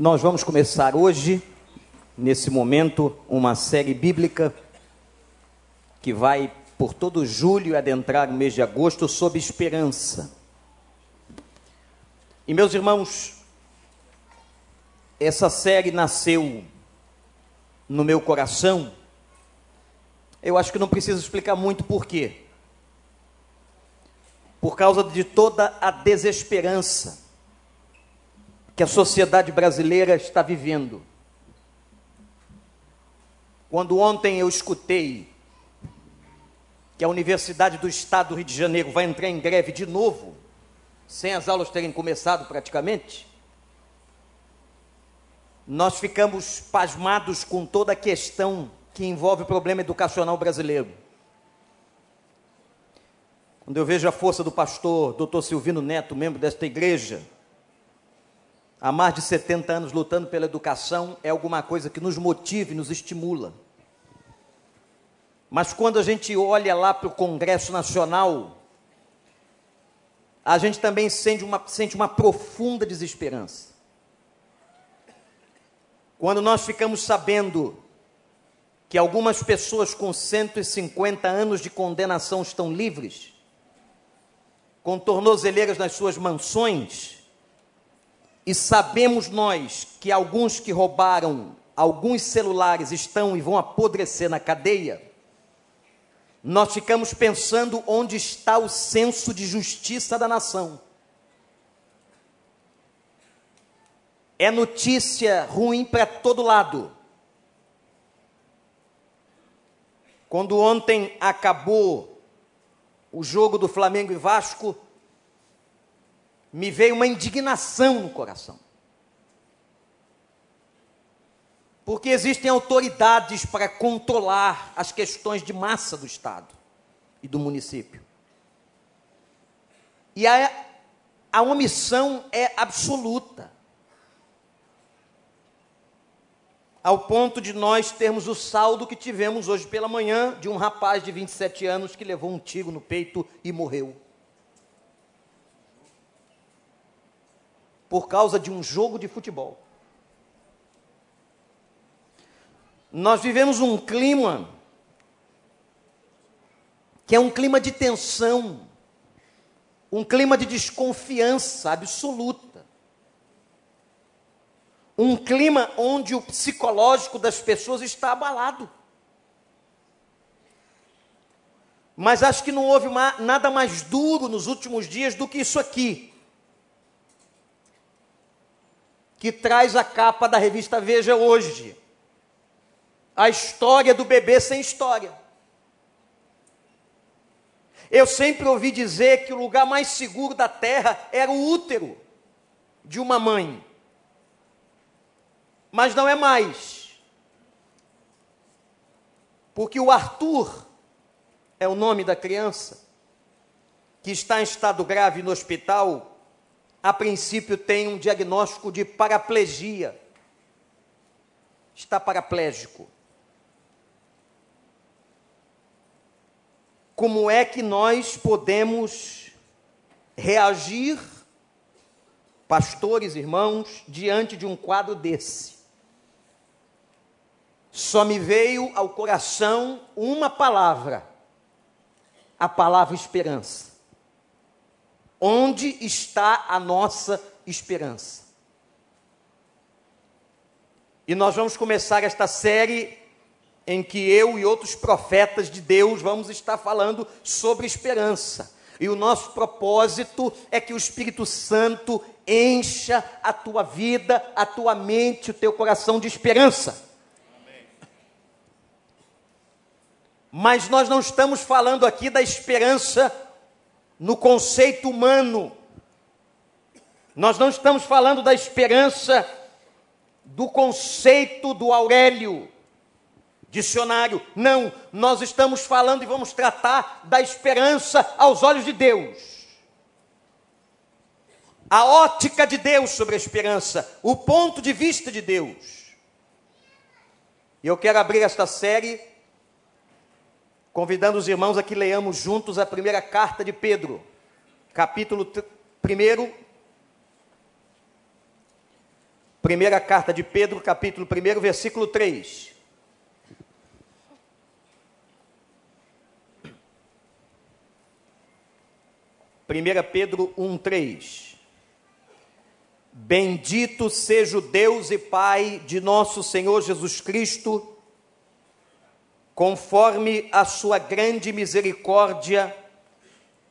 Nós vamos começar hoje, nesse momento, uma série bíblica que vai por todo julho e adentrar o mês de agosto sob esperança. E meus irmãos, essa série nasceu no meu coração. Eu acho que não preciso explicar muito por quê. Por causa de toda a desesperança que a sociedade brasileira está vivendo. Quando ontem eu escutei que a Universidade do Estado do Rio de Janeiro vai entrar em greve de novo, sem as aulas terem começado praticamente, nós ficamos pasmados com toda a questão que envolve o problema educacional brasileiro. Quando eu vejo a força do pastor Dr. Silvino Neto, membro desta igreja, há mais de 70 anos lutando pela educação, é alguma coisa que nos motiva e nos estimula. Mas quando a gente olha lá para o Congresso Nacional, a gente também sente uma, sente uma profunda desesperança. Quando nós ficamos sabendo que algumas pessoas com 150 anos de condenação estão livres, com tornozeleiras nas suas mansões, e sabemos nós que alguns que roubaram alguns celulares estão e vão apodrecer na cadeia, nós ficamos pensando onde está o senso de justiça da nação. É notícia ruim para todo lado. Quando ontem acabou o jogo do Flamengo e Vasco, me veio uma indignação no coração. Porque existem autoridades para controlar as questões de massa do Estado e do município. E a, a omissão é absoluta. Ao ponto de nós termos o saldo que tivemos hoje pela manhã de um rapaz de 27 anos que levou um tiro no peito e morreu. Por causa de um jogo de futebol. Nós vivemos um clima que é um clima de tensão, um clima de desconfiança absoluta. Um clima onde o psicológico das pessoas está abalado. Mas acho que não houve nada mais duro nos últimos dias do que isso aqui. Que traz a capa da revista Veja hoje. A história do bebê sem história. Eu sempre ouvi dizer que o lugar mais seguro da terra era o útero de uma mãe. Mas não é mais. Porque o Arthur é o nome da criança que está em estado grave no hospital a princípio tem um diagnóstico de paraplegia. Está paraplégico. Como é que nós podemos reagir, pastores, irmãos, diante de um quadro desse? Só me veio ao coração uma palavra, a palavra esperança. Onde está a nossa esperança? E nós vamos começar esta série em que eu e outros profetas de Deus vamos estar falando sobre esperança. E o nosso propósito é que o Espírito Santo encha a tua vida, a tua mente, o teu coração de esperança. Mas nós não estamos falando aqui da esperança no conceito humano. Nós não estamos falando da esperança do conceito do Aurélio, dicionário. Não, nós estamos falando e vamos tratar da esperança aos olhos de Deus. A ótica de Deus sobre a esperança, o ponto de vista de Deus. E eu quero abrir esta série convidando os irmãos a que leamos juntos a primeira carta de Pedro, capítulo 1, Primeira carta de Pedro, capítulo 1, versículo 3. Primeira Pedro 1, 3. Bendito seja o Deus e Pai de nosso Senhor Jesus Cristo, conforme a sua grande misericórdia,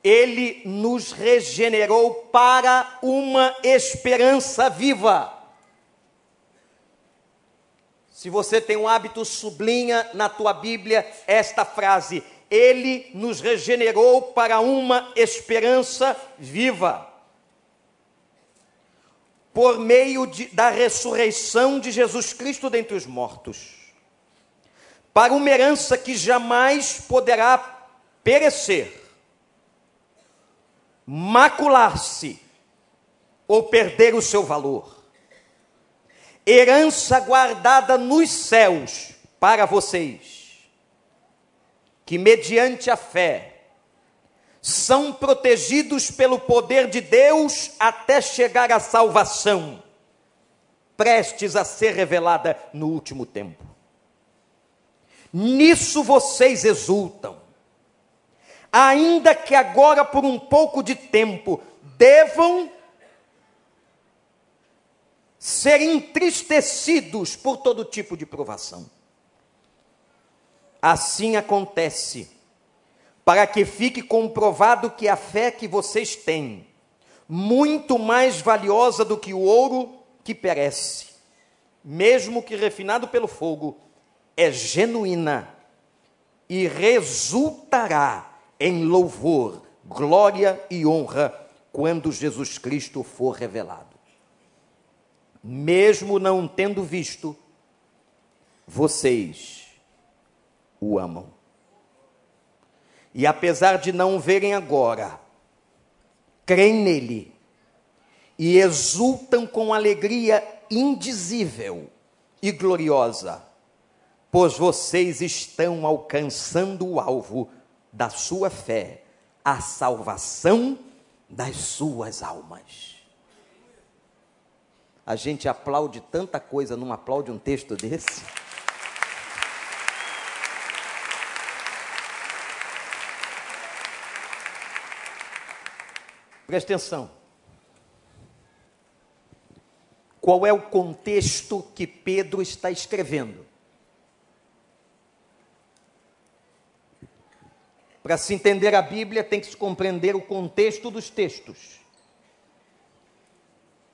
ele nos regenerou para uma esperança viva. Se você tem um hábito, sublinha na tua Bíblia esta frase: Ele nos regenerou para uma esperança viva. Por meio de, da ressurreição de Jesus Cristo dentre os mortos, para uma herança que jamais poderá perecer, macular-se ou perder o seu valor. Herança guardada nos céus para vocês, que mediante a fé são protegidos pelo poder de Deus até chegar à salvação, prestes a ser revelada no último tempo. Nisso vocês exultam ainda que agora por um pouco de tempo devam ser entristecidos por todo tipo de provação. Assim acontece, para que fique comprovado que a fé que vocês têm, muito mais valiosa do que o ouro que perece, mesmo que refinado pelo fogo, é genuína e resultará em louvor, glória e honra quando Jesus Cristo for revelado. Mesmo não tendo visto, vocês o amam. E apesar de não verem agora, creem nele e exultam com alegria indizível e gloriosa, pois vocês estão alcançando o alvo da sua fé a salvação das suas almas. A gente aplaude tanta coisa, não aplaude um texto desse? Presta atenção. Qual é o contexto que Pedro está escrevendo? Para se entender a Bíblia, tem que se compreender o contexto dos textos.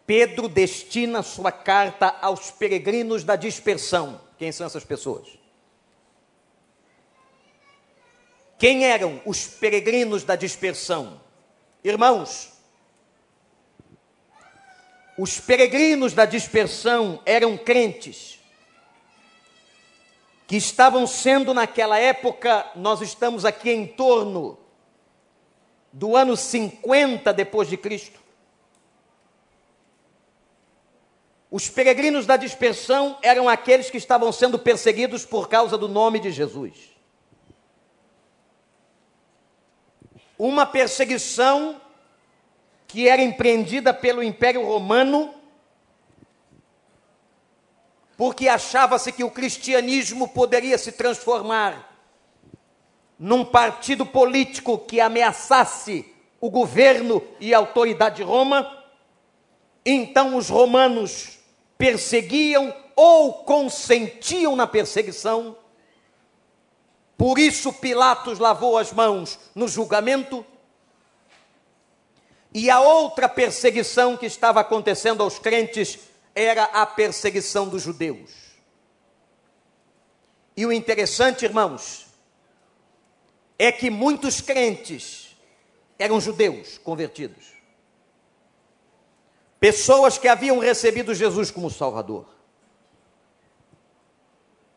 Pedro destina sua carta aos peregrinos da dispersão. Quem são essas pessoas? Quem eram os peregrinos da dispersão? Irmãos, os peregrinos da dispersão eram crentes que estavam sendo naquela época, nós estamos aqui em torno do ano 50 depois de Cristo. Os peregrinos da dispersão eram aqueles que estavam sendo perseguidos por causa do nome de Jesus. Uma perseguição que era empreendida pelo Império Romano porque achava-se que o cristianismo poderia se transformar num partido político que ameaçasse o governo e a autoridade de Roma. Então os romanos perseguiam ou consentiam na perseguição. Por isso Pilatos lavou as mãos no julgamento. E a outra perseguição que estava acontecendo aos crentes era a perseguição dos judeus. E o interessante, irmãos, é que muitos crentes eram judeus convertidos. Pessoas que haviam recebido Jesus como Salvador.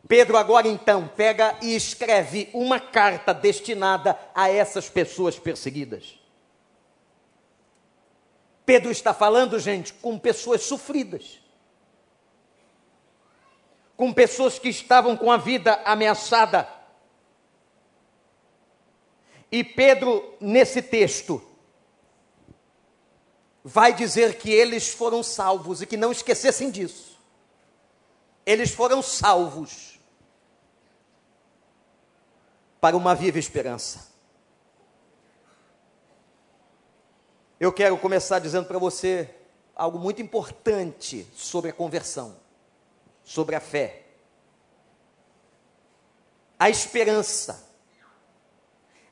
Pedro agora então pega e escreve uma carta destinada a essas pessoas perseguidas. Pedro está falando, gente, com pessoas sofridas com pessoas que estavam com a vida ameaçada. E Pedro, nesse texto, vai dizer que eles foram salvos e que não esquecessem disso. Eles foram salvos para uma viva esperança. Eu quero começar dizendo para você algo muito importante sobre a conversão, sobre a fé. A esperança.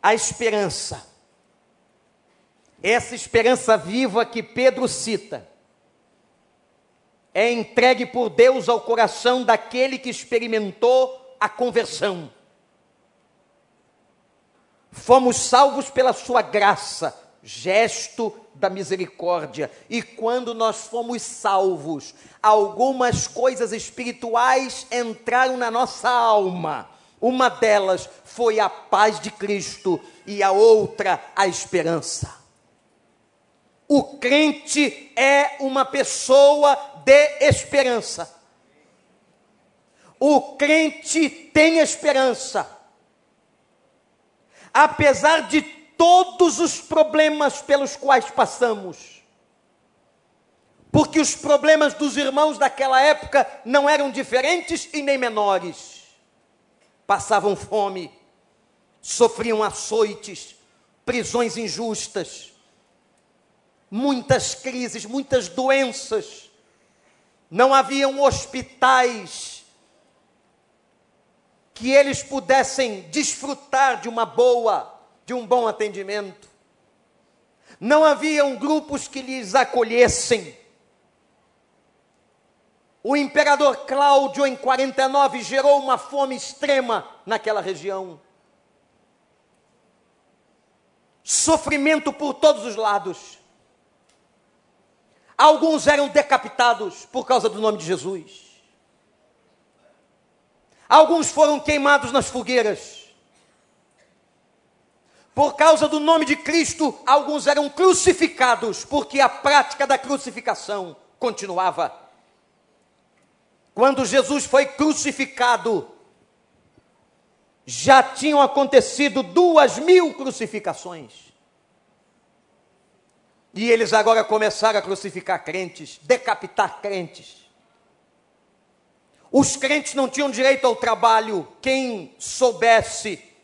A esperança essa esperança viva que Pedro cita é entregue por Deus ao coração daquele que experimentou a conversão. Fomos salvos pela sua graça, gesto da misericórdia. E quando nós fomos salvos, algumas coisas espirituais entraram na nossa alma. Uma delas foi a paz de Cristo e a outra a esperança. O crente é uma pessoa de esperança. O crente tem esperança. Apesar de todos os problemas pelos quais passamos. Porque os problemas dos irmãos daquela época não eram diferentes e nem menores. Passavam fome, sofriam açoites, prisões injustas muitas crises, muitas doenças. Não haviam hospitais que eles pudessem desfrutar de uma boa, de um bom atendimento. Não haviam grupos que lhes acolhessem. O imperador Cláudio, em 49, gerou uma fome extrema naquela região. Sofrimento por todos os lados. Alguns eram decapitados por causa do nome de Jesus. Alguns foram queimados nas fogueiras. Por causa do nome de Cristo, alguns eram crucificados, porque a prática da crucificação continuava. Quando Jesus foi crucificado, já tinham acontecido duas mil crucificações. E eles agora começaram a crucificar crentes, decapitar crentes. Os crentes não tinham direito ao trabalho. Quem soubesse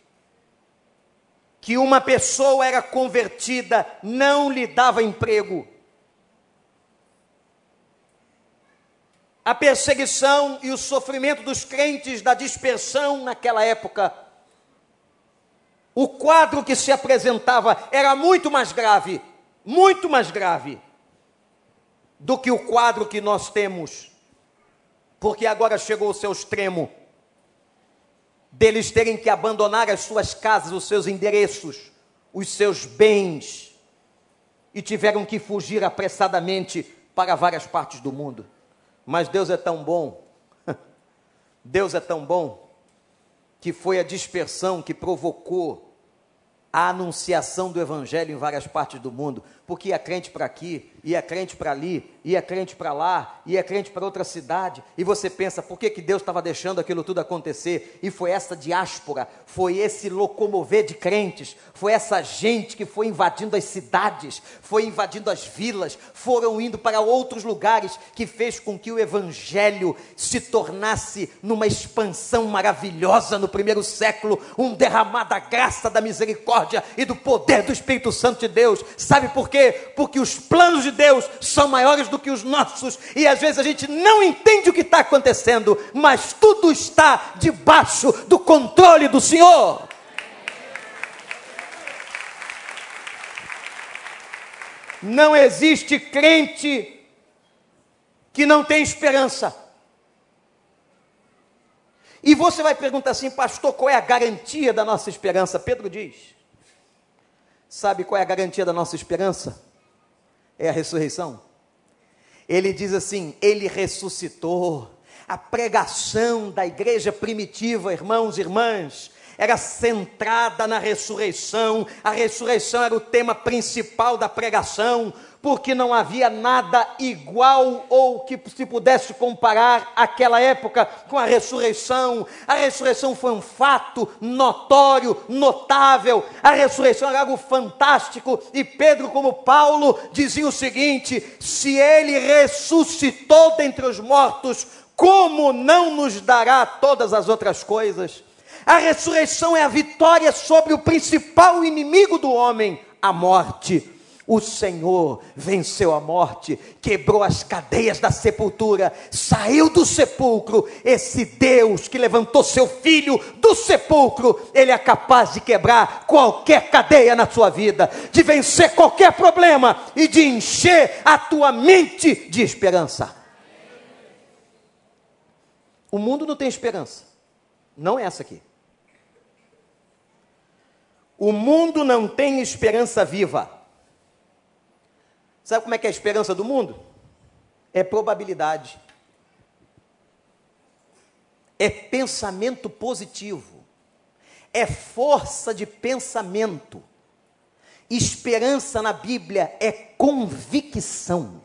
que uma pessoa era convertida não lhe dava emprego. A perseguição e o sofrimento dos crentes da dispersão naquela época. O quadro que se apresentava era muito mais grave muito mais grave do que o quadro que nós temos, porque agora chegou o seu extremo deles terem que abandonar as suas casas, os seus endereços, os seus bens, e tiveram que fugir apressadamente para várias partes do mundo. Mas Deus é tão bom, Deus é tão bom, que foi a dispersão que provocou a anunciação do evangelho em várias partes do mundo, porque ia crente para aqui, ia crente para ali, ia crente para lá, ia crente para outra cidade, e você pensa, por que, que Deus estava deixando aquilo tudo acontecer? E foi essa diáspora, foi esse locomover de crentes, foi essa gente que foi invadindo as cidades, foi invadindo as vilas, foram indo para outros lugares, que fez com que o evangelho se tornasse numa expansão maravilhosa no primeiro século, um derramar da graça, da misericórdia e do poder do Espírito Santo de Deus. Sabe por quê? Porque os planos de Deus são maiores do que os nossos, e às vezes a gente não entende o que está acontecendo, mas tudo está debaixo do controle do Senhor. Não existe crente que não tem esperança. E você vai perguntar assim, pastor, qual é a garantia da nossa esperança? Pedro diz: Sabe qual é a garantia da nossa esperança? É a ressurreição. Ele diz assim: Ele ressuscitou. A pregação da igreja primitiva, irmãos e irmãs, era centrada na ressurreição, a ressurreição era o tema principal da pregação, porque não havia nada igual ou que se pudesse comparar aquela época com a ressurreição. A ressurreição foi um fato notório, notável. A ressurreição era algo fantástico. E Pedro, como Paulo, dizia o seguinte: se ele ressuscitou dentre os mortos, como não nos dará todas as outras coisas? A ressurreição é a vitória sobre o principal inimigo do homem, a morte. O Senhor venceu a morte, quebrou as cadeias da sepultura, saiu do sepulcro. Esse Deus que levantou seu filho do sepulcro, ele é capaz de quebrar qualquer cadeia na sua vida, de vencer qualquer problema e de encher a tua mente de esperança. O mundo não tem esperança, não é essa aqui. O mundo não tem esperança viva. Sabe como é que é a esperança do mundo? É probabilidade. É pensamento positivo. É força de pensamento. Esperança na Bíblia é convicção.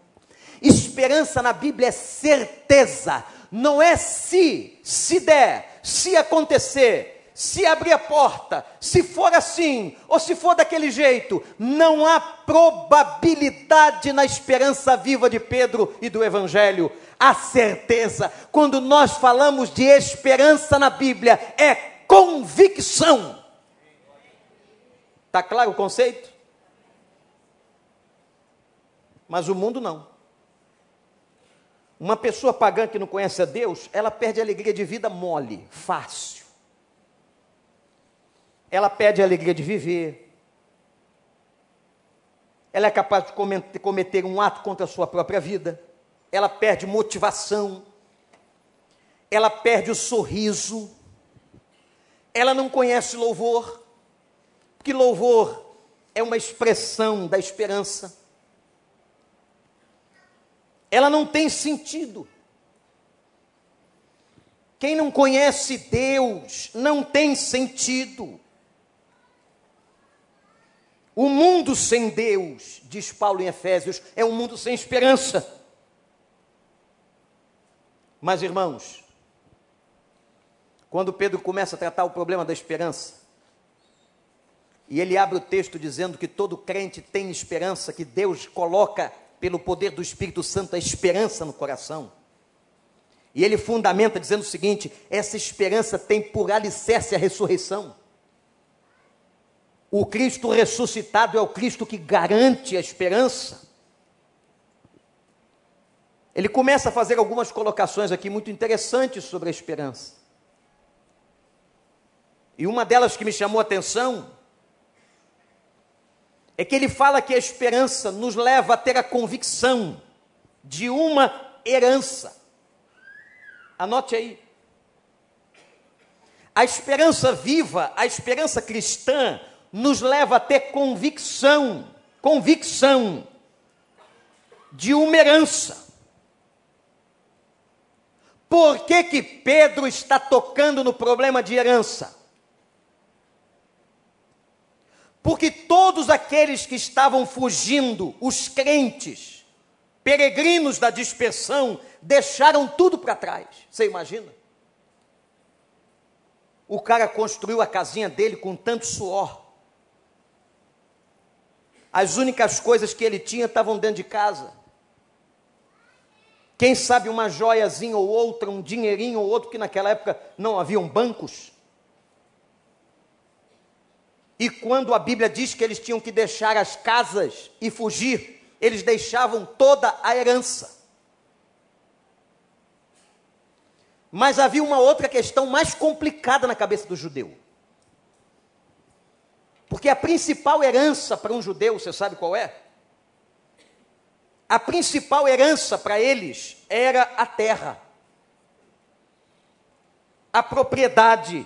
Esperança na Bíblia é certeza. Não é se, se der, se acontecer se abrir a porta, se for assim, ou se for daquele jeito, não há probabilidade na esperança viva de Pedro e do Evangelho. A certeza, quando nós falamos de esperança na Bíblia, é convicção. Está claro o conceito? Mas o mundo não. Uma pessoa pagã que não conhece a Deus, ela perde a alegria de vida mole, fácil ela perde a alegria de viver, ela é capaz de cometer um ato contra a sua própria vida, ela perde motivação, ela perde o sorriso, ela não conhece louvor, porque louvor é uma expressão da esperança. Ela não tem sentido. Quem não conhece Deus não tem sentido. O mundo sem Deus, diz Paulo em Efésios, é um mundo sem esperança. Mas, irmãos, quando Pedro começa a tratar o problema da esperança, e ele abre o texto dizendo que todo crente tem esperança, que Deus coloca pelo poder do Espírito Santo a esperança no coração. E ele fundamenta dizendo o seguinte: essa esperança tem por alicerce a ressurreição. O Cristo ressuscitado é o Cristo que garante a esperança. Ele começa a fazer algumas colocações aqui muito interessantes sobre a esperança. E uma delas que me chamou a atenção é que ele fala que a esperança nos leva a ter a convicção de uma herança. Anote aí. A esperança viva, a esperança cristã, nos leva a ter convicção, convicção de uma herança. Por que, que Pedro está tocando no problema de herança? Porque todos aqueles que estavam fugindo, os crentes, peregrinos da dispersão, deixaram tudo para trás. Você imagina? O cara construiu a casinha dele com tanto suor. As únicas coisas que ele tinha estavam dentro de casa. Quem sabe uma joiazinha ou outra, um dinheirinho ou outro, que naquela época não haviam bancos. E quando a Bíblia diz que eles tinham que deixar as casas e fugir, eles deixavam toda a herança. Mas havia uma outra questão mais complicada na cabeça do judeu. Porque a principal herança para um judeu, você sabe qual é? A principal herança para eles era a terra, a propriedade.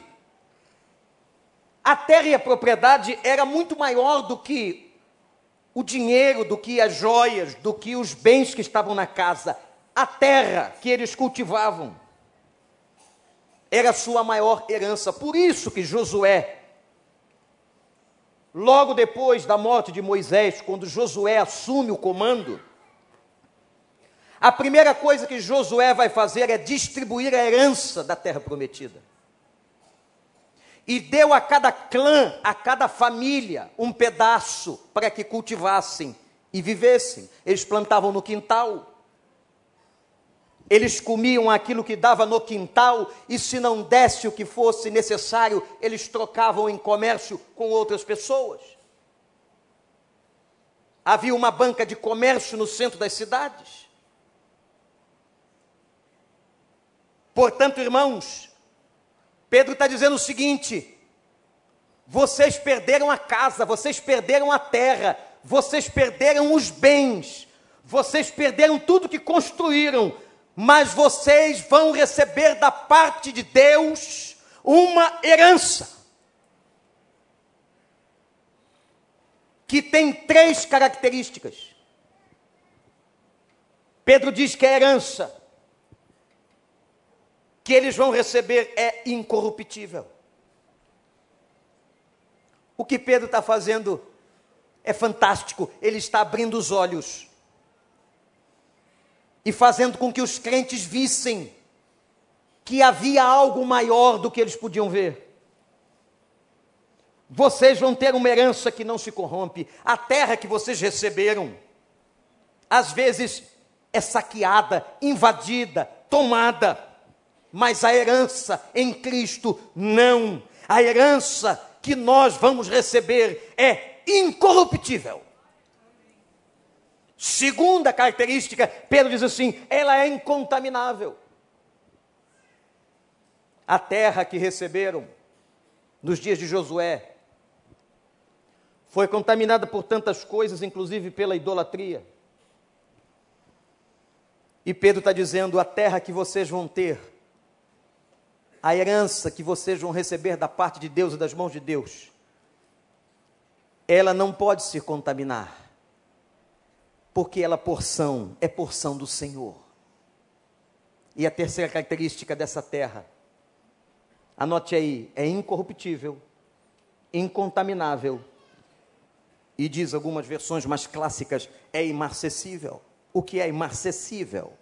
A terra e a propriedade era muito maior do que o dinheiro, do que as joias, do que os bens que estavam na casa. A terra que eles cultivavam. era a sua maior herança. Por isso que Josué, logo depois da morte de Moisés, quando Josué assume o comando, a primeira coisa que Josué vai fazer é distribuir a herança da terra prometida. E deu a cada clã, a cada família, um pedaço para que cultivassem e vivessem. Eles plantavam no quintal, eles comiam aquilo que dava no quintal, e se não desse o que fosse necessário, eles trocavam em comércio com outras pessoas. Havia uma banca de comércio no centro das cidades. Portanto, irmãos, Pedro está dizendo o seguinte: vocês perderam a casa, vocês perderam a terra, vocês perderam os bens, vocês perderam tudo que construíram, mas vocês vão receber da parte de Deus uma herança. Que tem três características. Pedro diz que a herança que eles vão receber é incorruptível. O que Pedro está fazendo é fantástico, ele está abrindo os olhos e fazendo com que os crentes vissem que havia algo maior do que eles podiam ver. Vocês vão ter uma herança que não se corrompe. A terra que vocês receberam, às vezes é saqueada, invadida, tomada, mas a herança em Cristo não. A herança que nós vamos receber é incorruptível. Segunda característica, Pedro diz assim: ela é incontaminável. A terra que receberam nos dias de Josué foi contaminada por tantas coisas, inclusive pela idolatria. E Pedro está dizendo: a terra que vocês vão ter, a herança que vocês vão receber da parte de Deus e das mãos de Deus, ela não pode se contaminar porque ela porção é porção do Senhor. E a terceira característica dessa terra, anote aí, é incorruptível, incontaminável e diz algumas versões mais clássicas, é imarcessível. O que é imarcessível?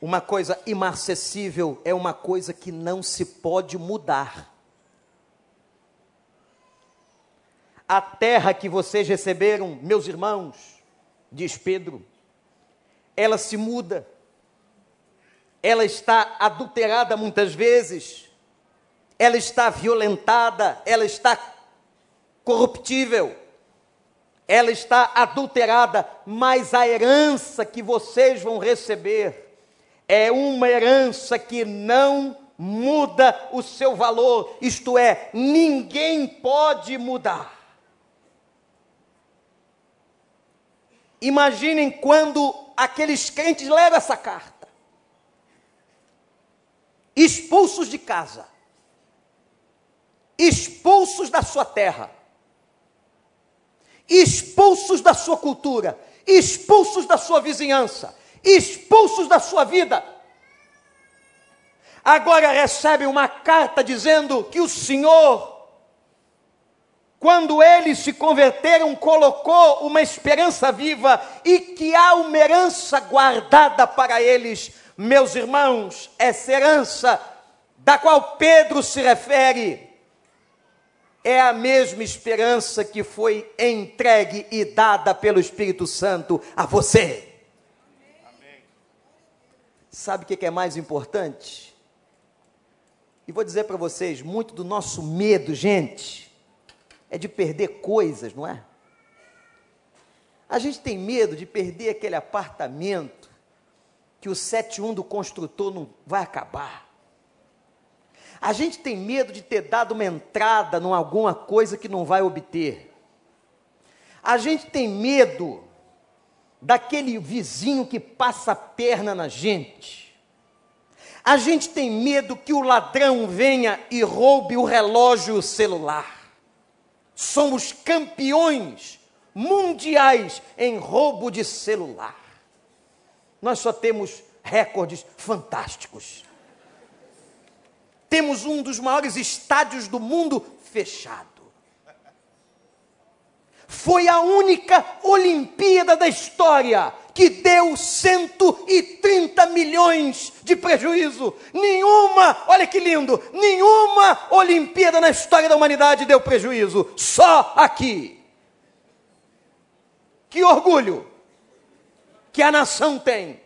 Uma coisa imarcessível é uma coisa que não se pode mudar. A terra que vocês receberam, meus irmãos, diz Pedro, ela se muda, ela está adulterada muitas vezes, ela está violentada, ela está corruptível, ela está adulterada, mas a herança que vocês vão receber é uma herança que não muda o seu valor, isto é, ninguém pode mudar. Imaginem quando aqueles crentes leram essa carta, expulsos de casa, expulsos da sua terra, expulsos da sua cultura, expulsos da sua vizinhança, expulsos da sua vida. Agora recebem uma carta dizendo que o Senhor quando eles se converteram, colocou uma esperança viva e que há uma herança guardada para eles. Meus irmãos, essa herança da qual Pedro se refere é a mesma esperança que foi entregue e dada pelo Espírito Santo a você. Amém. Sabe o que é mais importante? E vou dizer para vocês: muito do nosso medo, gente é de perder coisas, não é? A gente tem medo de perder aquele apartamento que o 71 do construtor não vai acabar. A gente tem medo de ter dado uma entrada em alguma coisa que não vai obter. A gente tem medo daquele vizinho que passa a perna na gente. A gente tem medo que o ladrão venha e roube o relógio celular somos campeões mundiais em roubo de celular. Nós só temos recordes fantásticos. temos um dos maiores estádios do mundo fechado. Foi a única Olimpíada da história que deu 130 milhões de prejuízo. Nenhuma, olha que lindo, nenhuma Olimpíada na história da humanidade deu prejuízo. Só aqui. Que orgulho que a nação tem.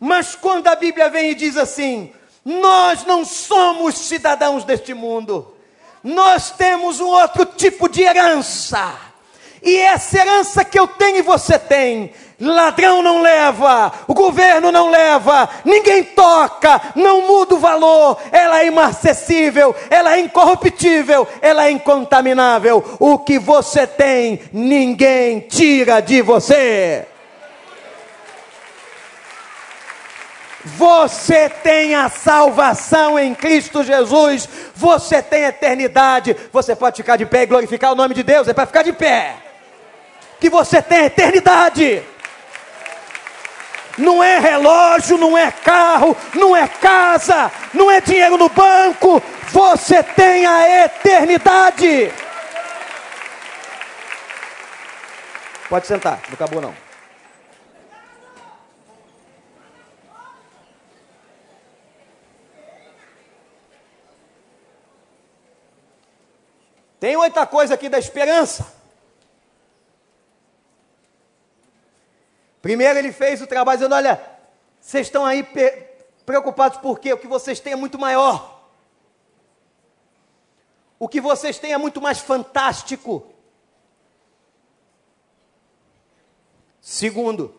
Mas quando a Bíblia vem e diz assim: nós não somos cidadãos deste mundo, nós temos um outro tipo de herança. E essa herança que eu tenho e você tem, ladrão não leva, o governo não leva, ninguém toca, não muda o valor, ela é imarcessível, ela é incorruptível, ela é incontaminável. O que você tem, ninguém tira de você. Você tem a salvação em Cristo Jesus, você tem eternidade. Você pode ficar de pé e glorificar o nome de Deus, é para ficar de pé. Que você tem eternidade. Não é relógio, não é carro, não é casa, não é dinheiro no banco. Você tem a eternidade. Pode sentar, não acabou não. Tem outra coisa aqui da esperança. Primeiro ele fez o trabalho dizendo: olha, vocês estão aí preocupados por quê? O que vocês têm é muito maior. O que vocês têm é muito mais fantástico. Segundo,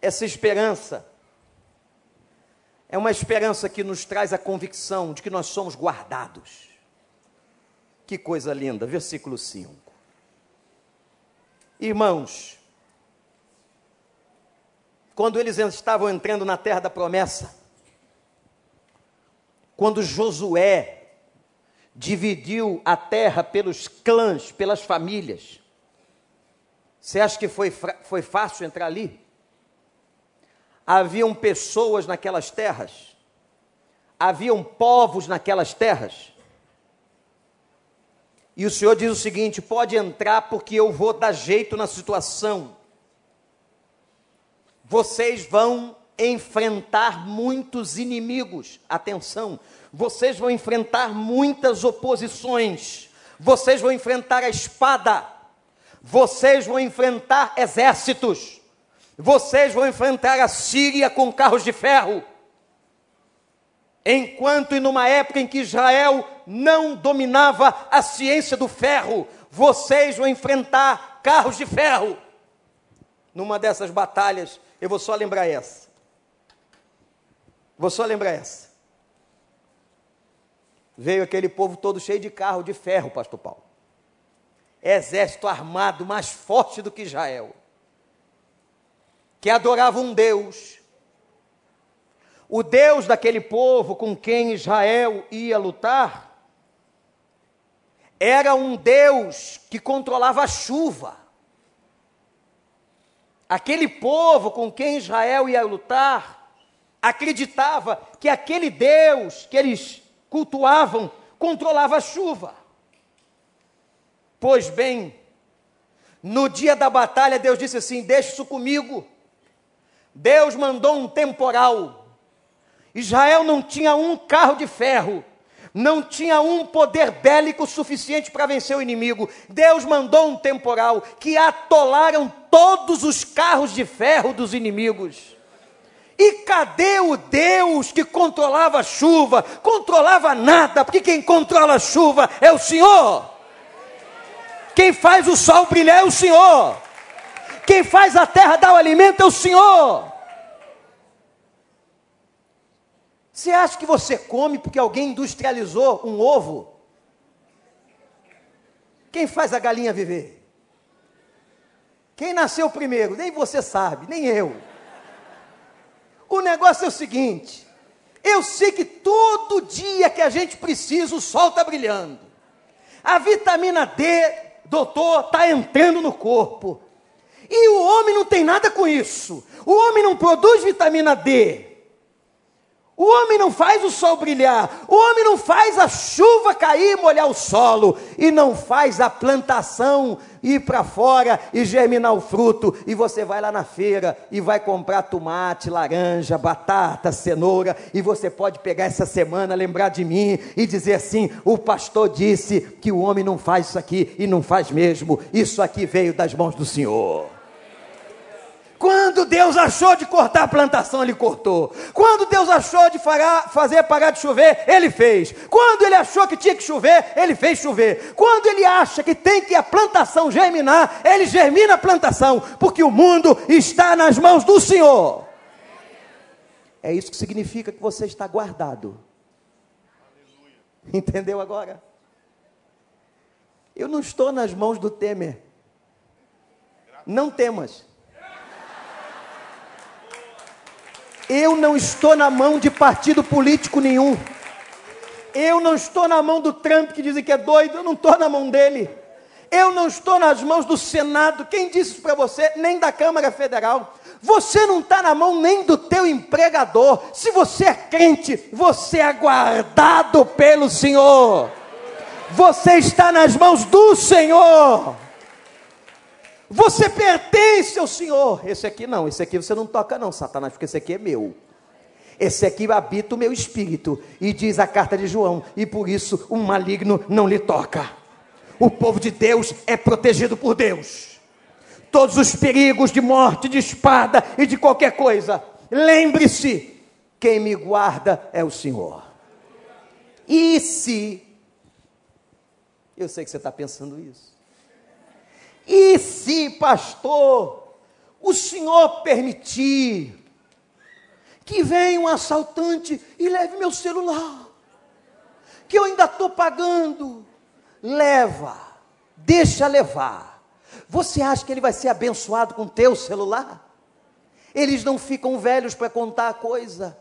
essa esperança é uma esperança que nos traz a convicção de que nós somos guardados. Que coisa linda, versículo 5. Irmãos, quando eles estavam entrando na terra da promessa, quando Josué dividiu a terra pelos clãs, pelas famílias, você acha que foi, foi fácil entrar ali? Haviam pessoas naquelas terras, haviam povos naquelas terras, e o Senhor diz o seguinte: pode entrar, porque eu vou dar jeito na situação. Vocês vão enfrentar muitos inimigos, atenção, vocês vão enfrentar muitas oposições, vocês vão enfrentar a espada, vocês vão enfrentar exércitos, vocês vão enfrentar a Síria com carros de ferro. Enquanto e numa época em que Israel não dominava a ciência do ferro, vocês vão enfrentar carros de ferro. Numa dessas batalhas, eu vou só lembrar essa. Vou só lembrar essa. Veio aquele povo todo cheio de carro de ferro, pastor Paulo. Exército armado mais forte do que Israel. Que adorava um Deus o Deus daquele povo com quem Israel ia lutar era um Deus que controlava a chuva. Aquele povo com quem Israel ia lutar acreditava que aquele Deus que eles cultuavam controlava a chuva. Pois bem, no dia da batalha, Deus disse assim: Deixe isso comigo. Deus mandou um temporal Israel não tinha um carro de ferro, não tinha um poder bélico suficiente para vencer o inimigo. Deus mandou um temporal que atolaram todos os carros de ferro dos inimigos. E cadê o Deus que controlava a chuva? Controlava nada, porque quem controla a chuva é o Senhor. Quem faz o sol brilhar é o Senhor. Quem faz a terra dar o alimento é o Senhor. Você acha que você come porque alguém industrializou um ovo? Quem faz a galinha viver? Quem nasceu primeiro? Nem você sabe, nem eu. O negócio é o seguinte: eu sei que todo dia que a gente precisa, o sol está brilhando. A vitamina D, doutor, está entrando no corpo. E o homem não tem nada com isso. O homem não produz vitamina D. O homem não faz o sol brilhar, o homem não faz a chuva cair molhar o solo, e não faz a plantação ir para fora e germinar o fruto. E você vai lá na feira e vai comprar tomate, laranja, batata, cenoura, e você pode pegar essa semana, lembrar de mim e dizer assim: o pastor disse que o homem não faz isso aqui e não faz mesmo, isso aqui veio das mãos do Senhor. Quando Deus achou de cortar a plantação, Ele cortou. Quando Deus achou de fazer parar de chover, Ele fez. Quando Ele achou que tinha que chover, Ele fez chover. Quando Ele acha que tem que a plantação germinar, Ele germina a plantação, porque o mundo está nas mãos do Senhor. É isso que significa que você está guardado. Entendeu agora? Eu não estou nas mãos do Temer. Não temas. Eu não estou na mão de partido político nenhum. Eu não estou na mão do Trump que dizem que é doido, eu não estou na mão dele. Eu não estou nas mãos do Senado, quem disse isso para você? Nem da Câmara Federal. Você não está na mão nem do teu empregador. Se você é crente, você é guardado pelo Senhor. Você está nas mãos do Senhor. Você pertence ao Senhor. Esse aqui não, esse aqui você não toca, não, Satanás, porque esse aqui é meu. Esse aqui habita o meu espírito. E diz a carta de João: e por isso o maligno não lhe toca. O povo de Deus é protegido por Deus. Todos os perigos de morte, de espada e de qualquer coisa. Lembre-se: quem me guarda é o Senhor. E se. Eu sei que você está pensando isso. E se, pastor, o senhor permitir que venha um assaltante e leve meu celular, que eu ainda estou pagando, leva, deixa levar. Você acha que ele vai ser abençoado com teu celular? Eles não ficam velhos para contar a coisa.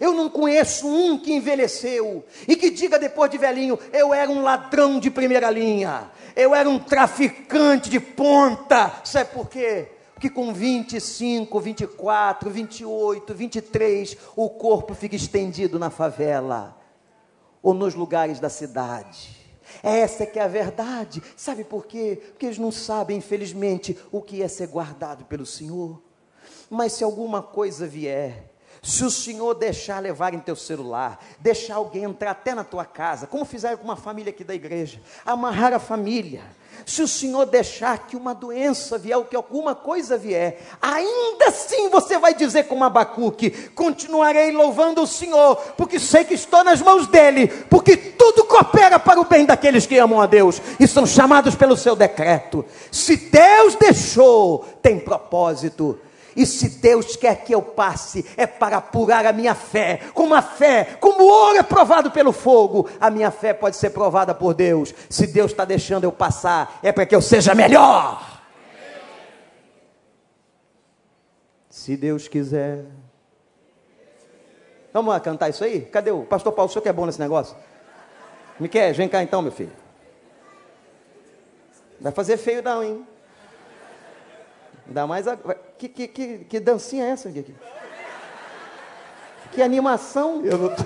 Eu não conheço um que envelheceu e que diga depois de velhinho: eu era um ladrão de primeira linha, eu era um traficante de ponta. Sabe por quê? Porque com 25, 24, 28, 23, o corpo fica estendido na favela ou nos lugares da cidade. Essa é que é a verdade. Sabe por quê? Porque eles não sabem, infelizmente, o que é ser guardado pelo Senhor. Mas se alguma coisa vier, se o Senhor deixar levar em teu celular, deixar alguém entrar até na tua casa, como fizeram com uma família aqui da igreja, amarrar a família. Se o Senhor deixar que uma doença vier, ou que alguma coisa vier, ainda assim você vai dizer como Abacuque: continuarei louvando o Senhor, porque sei que estou nas mãos dele, porque tudo coopera para o bem daqueles que amam a Deus e são chamados pelo seu decreto. Se Deus deixou, tem propósito e se Deus quer que eu passe, é para apurar a minha fé. Como a fé, como o ouro é provado pelo fogo, a minha fé pode ser provada por Deus. Se Deus está deixando eu passar, é para que eu seja melhor. Se Deus quiser. Vamos cantar isso aí? Cadê o pastor Paulo? O senhor que é bom nesse negócio? Me quer? Vem cá então, meu filho. Vai fazer feio não, hein? Ainda mais a... que, que, que, que dancinha é essa aqui? Que animação. Eu não,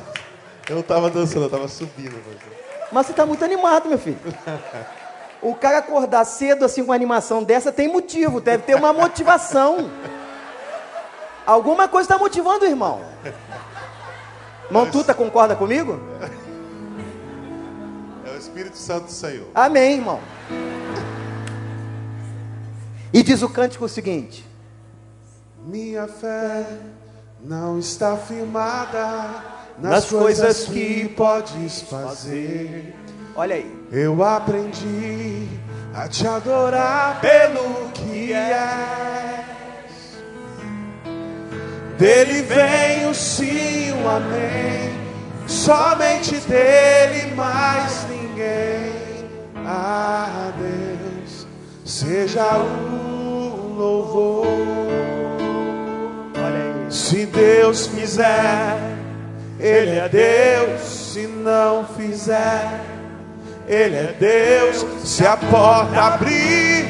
eu não tava dançando, eu tava subindo. Mas você tá muito animado, meu filho. O cara acordar cedo assim com uma animação dessa tem motivo, deve ter uma motivação. Alguma coisa está motivando o irmão. Irmão Tuta concorda comigo? É o Espírito Santo do Senhor. Amém, irmão. E diz o cântico o seguinte: Minha fé não está firmada nas, nas coisas, coisas que podes fazer. Olha aí. Eu aprendi a te adorar pelo que és. Dele vem o sim, o amém. Somente dele, mais ninguém. Ah, Deus, seja o louvor. Olha aí. Se Deus fizer, Ele é Deus. Se não fizer, Ele é Deus. Se a porta abrir,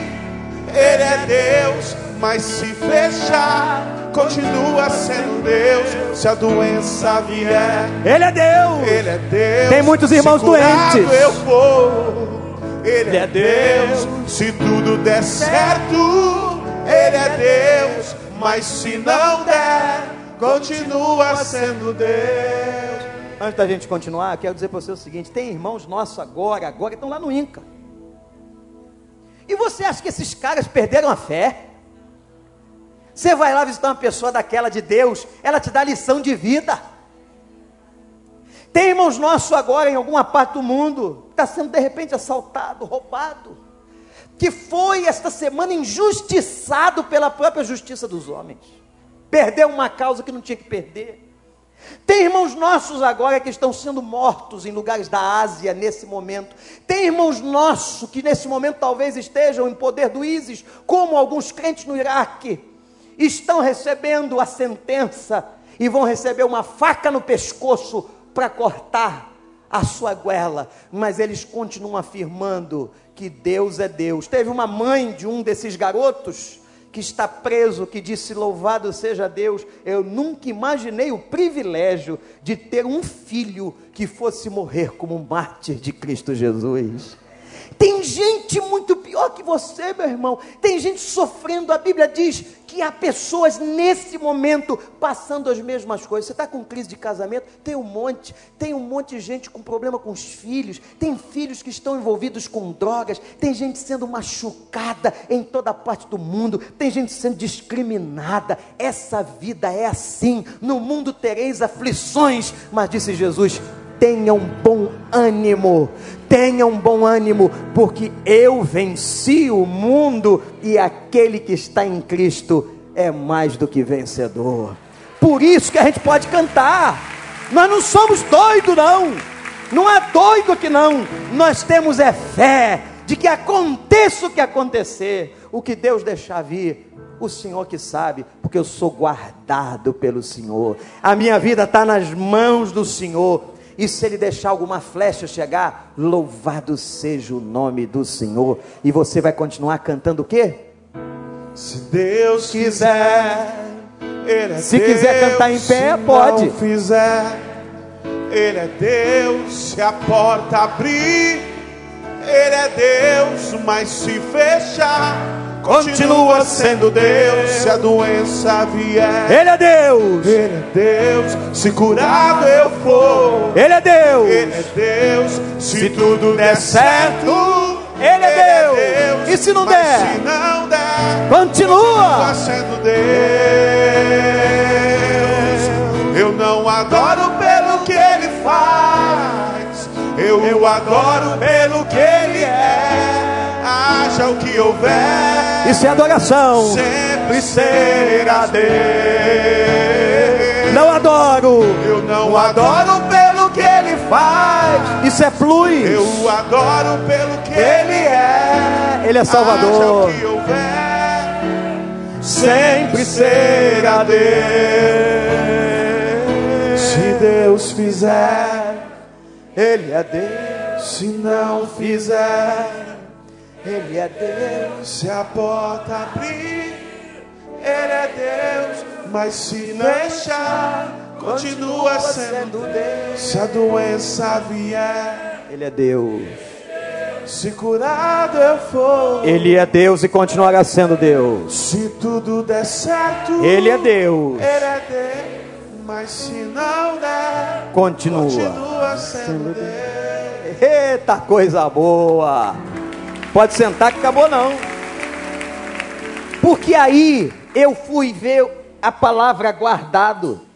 Ele é Deus. Mas se fechar, continua sendo Deus. Se a doença vier, Ele é Deus. Ele é Deus. Tem muitos irmãos doentes. Eu vou. Ele é Deus. Se tudo der certo, Ele é Deus. Mas se não der, continua sendo Deus. Antes da gente continuar, quero dizer para você o seguinte: tem irmãos nossos agora, agora estão lá no Inca. E você acha que esses caras perderam a fé? Você vai lá visitar uma pessoa daquela de Deus, ela te dá lição de vida. Tem irmãos nossos agora em alguma parte do mundo, está sendo de repente assaltado, roubado, que foi esta semana injustiçado pela própria justiça dos homens, perdeu uma causa que não tinha que perder. Tem irmãos nossos agora que estão sendo mortos em lugares da Ásia nesse momento. Tem irmãos nossos que nesse momento talvez estejam em poder do ISIS, como alguns crentes no Iraque, estão recebendo a sentença e vão receber uma faca no pescoço para cortar a sua goela, mas eles continuam afirmando que Deus é Deus. Teve uma mãe de um desses garotos que está preso, que disse: Louvado seja Deus, eu nunca imaginei o privilégio de ter um filho que fosse morrer como um mártir de Cristo Jesus. Tem gente muito pior que você, meu irmão. Tem gente sofrendo. A Bíblia diz que há pessoas nesse momento passando as mesmas coisas. Você está com crise de casamento? Tem um monte. Tem um monte de gente com problema com os filhos. Tem filhos que estão envolvidos com drogas. Tem gente sendo machucada em toda parte do mundo. Tem gente sendo discriminada. Essa vida é assim. No mundo tereis aflições. Mas disse Jesus: tenham bom ânimo, tenham bom ânimo, porque eu venci o mundo e aquele que está em Cristo é mais do que vencedor. Por isso que a gente pode cantar. Nós não somos doidos, não. Não é doido que não. Nós temos é fé de que aconteça o que acontecer, o que Deus deixar vir, o Senhor que sabe, porque eu sou guardado pelo Senhor. A minha vida está nas mãos do Senhor. E se ele deixar alguma flecha chegar, louvado seja o nome do Senhor. E você vai continuar cantando o quê? Se Deus quiser, Ele é Se Deus. quiser cantar em pé, se pode. Não fizer, Ele é Deus. Se a porta abrir, Ele é Deus. Mas se fechar, continua sendo Deus. Se a doença vier, Ele é Deus! Ele é Deus. Se curado eu for, Ele é Deus! Ele é Deus. Se tudo der certo, Ele é Deus. E se não der? se não der, Continua! continua sendo Deus. Eu não adoro pelo que Ele faz, eu o adoro pelo que Ele é. Haja o que houver, Isso é adoração. sempre será Deus. Não adoro. Eu não adoro pelo que Ele faz, Isso é plus. eu o adoro pelo que Ele é. Ele é Salvador. Haja o que houver, sempre será Deus. Se Deus fizer, Ele é Deus. Se não fizer, Ele é Deus. Se a porta abrir, Ele é Deus. Mas se fechar, continua sendo Deus. Se a doença vier, Ele é Deus. se curado eu for. Ele é Deus e continuará sendo Deus. Se tudo der certo, Ele é Deus. Ele é Deus. Mas se não der, Continua. continua sendo Deus. Eita coisa boa! Pode sentar que acabou não. Porque aí eu fui ver a palavra guardado.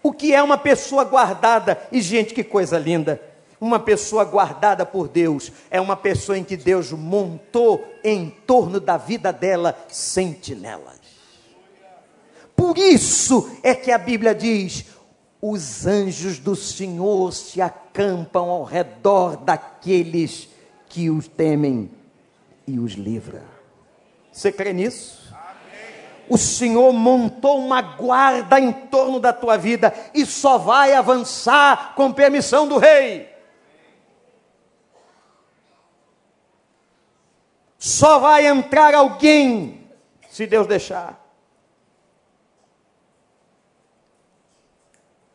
O que é uma pessoa guardada? E gente, que coisa linda! Uma pessoa guardada por Deus é uma pessoa em que Deus montou em torno da vida dela sentinelas. Por isso é que a Bíblia diz: os anjos do Senhor se acampam ao redor daqueles que os temem e os livra. Você crê nisso? o Senhor montou uma guarda em torno da tua vida e só vai avançar com permissão do rei. Só vai entrar alguém se Deus deixar.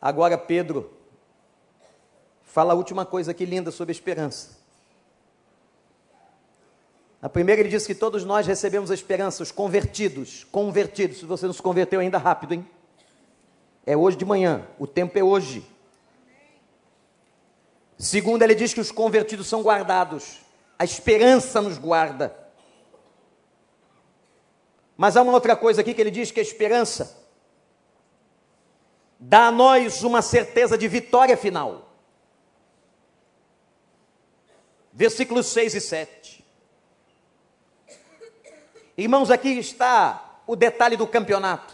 Agora, Pedro, fala a última coisa que linda sobre a esperança. A primeira ele diz que todos nós recebemos a esperança, os convertidos, convertidos. Se você não se converteu ainda rápido, hein? É hoje de manhã, o tempo é hoje. Segundo, ele diz que os convertidos são guardados. A esperança nos guarda. Mas há uma outra coisa aqui que ele diz que a esperança dá a nós uma certeza de vitória final. Versículos 6 e 7. Irmãos, aqui está o detalhe do campeonato.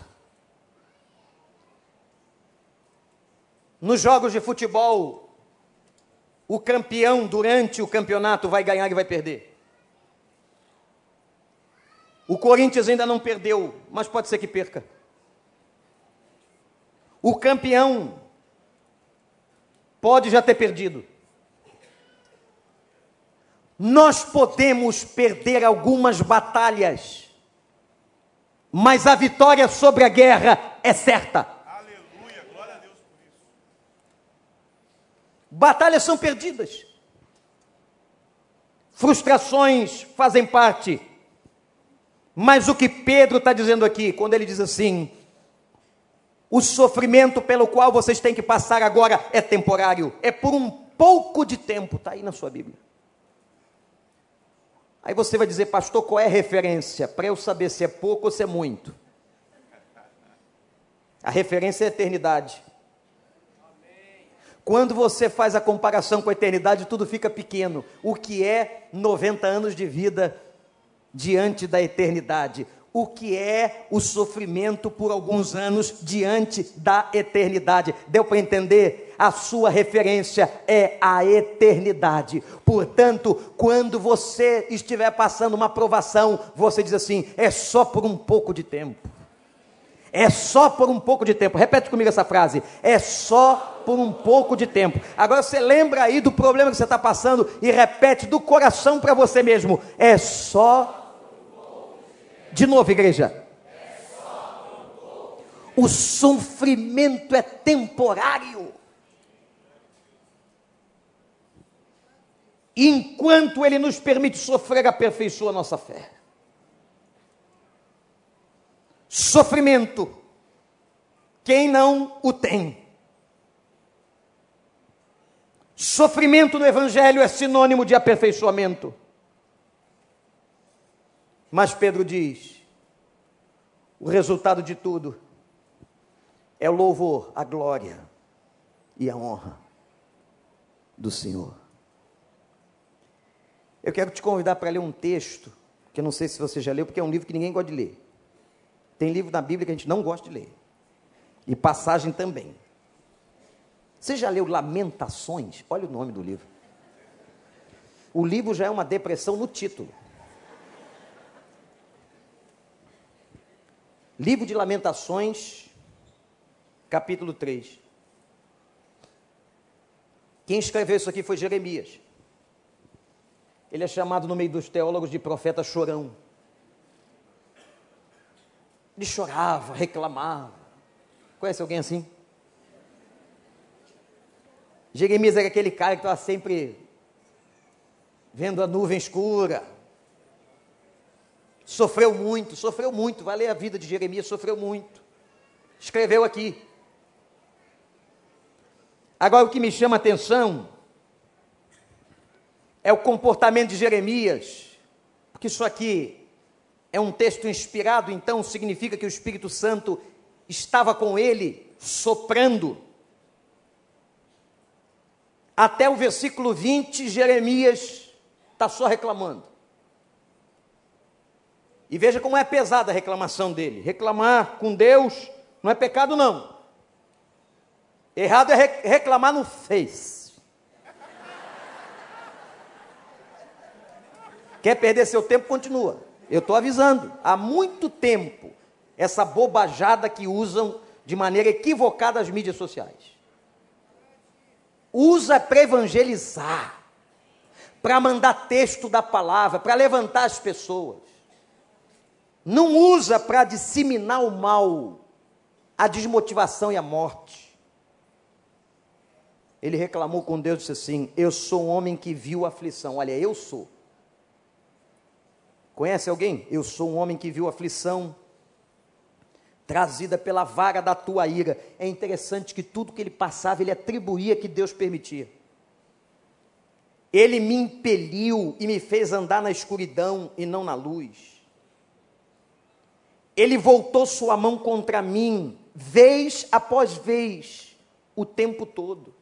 Nos jogos de futebol, o campeão durante o campeonato vai ganhar e vai perder. O Corinthians ainda não perdeu, mas pode ser que perca. O campeão pode já ter perdido. Nós podemos perder algumas batalhas, mas a vitória sobre a guerra é certa. Aleluia, glória a Deus por isso. Batalhas são perdidas, frustrações fazem parte, mas o que Pedro está dizendo aqui, quando ele diz assim: o sofrimento pelo qual vocês têm que passar agora é temporário, é por um pouco de tempo, está aí na sua Bíblia. Aí você vai dizer, pastor, qual é a referência? Para eu saber se é pouco ou se é muito. A referência é a eternidade. Quando você faz a comparação com a eternidade, tudo fica pequeno. O que é 90 anos de vida diante da eternidade? o que é o sofrimento por alguns anos diante da eternidade. Deu para entender? A sua referência é a eternidade. Portanto, quando você estiver passando uma provação, você diz assim: é só por um pouco de tempo. É só por um pouco de tempo. Repete comigo essa frase. É só por um pouco de tempo. Agora você lembra aí do problema que você está passando e repete do coração para você mesmo. É só de novo, igreja. O sofrimento é temporário. Enquanto ele nos permite sofrer, aperfeiçoa a nossa fé. Sofrimento, quem não o tem? Sofrimento no Evangelho é sinônimo de aperfeiçoamento. Mas Pedro diz: o resultado de tudo é o louvor, a glória e a honra do Senhor. Eu quero te convidar para ler um texto, que eu não sei se você já leu, porque é um livro que ninguém gosta de ler. Tem livro na Bíblia que a gente não gosta de ler. E passagem também. Você já leu Lamentações? Olha o nome do livro. O livro já é uma depressão no título. Livro de Lamentações, capítulo 3. Quem escreveu isso aqui foi Jeremias. Ele é chamado no meio dos teólogos de profeta chorão. Ele chorava, reclamava. Conhece alguém assim? Jeremias era aquele cara que estava sempre vendo a nuvem escura, Sofreu muito, sofreu muito. Vai ler a vida de Jeremias, sofreu muito. Escreveu aqui. Agora o que me chama a atenção é o comportamento de Jeremias, porque isso aqui é um texto inspirado, então significa que o Espírito Santo estava com ele, soprando. Até o versículo 20, Jeremias está só reclamando. E veja como é pesada a reclamação dele. Reclamar com Deus não é pecado, não. Errado é reclamar no Face. Quer perder seu tempo? Continua. Eu estou avisando. Há muito tempo, essa bobajada que usam de maneira equivocada as mídias sociais. Usa para evangelizar, para mandar texto da palavra, para levantar as pessoas não usa para disseminar o mal, a desmotivação e a morte. Ele reclamou com Deus e disse assim: Eu sou um homem que viu aflição. Olha, eu sou. Conhece alguém? Eu sou um homem que viu aflição trazida pela vara da tua ira. É interessante que tudo que ele passava, ele atribuía que Deus permitia. Ele me impeliu e me fez andar na escuridão e não na luz. Ele voltou sua mão contra mim, vez após vez, o tempo todo.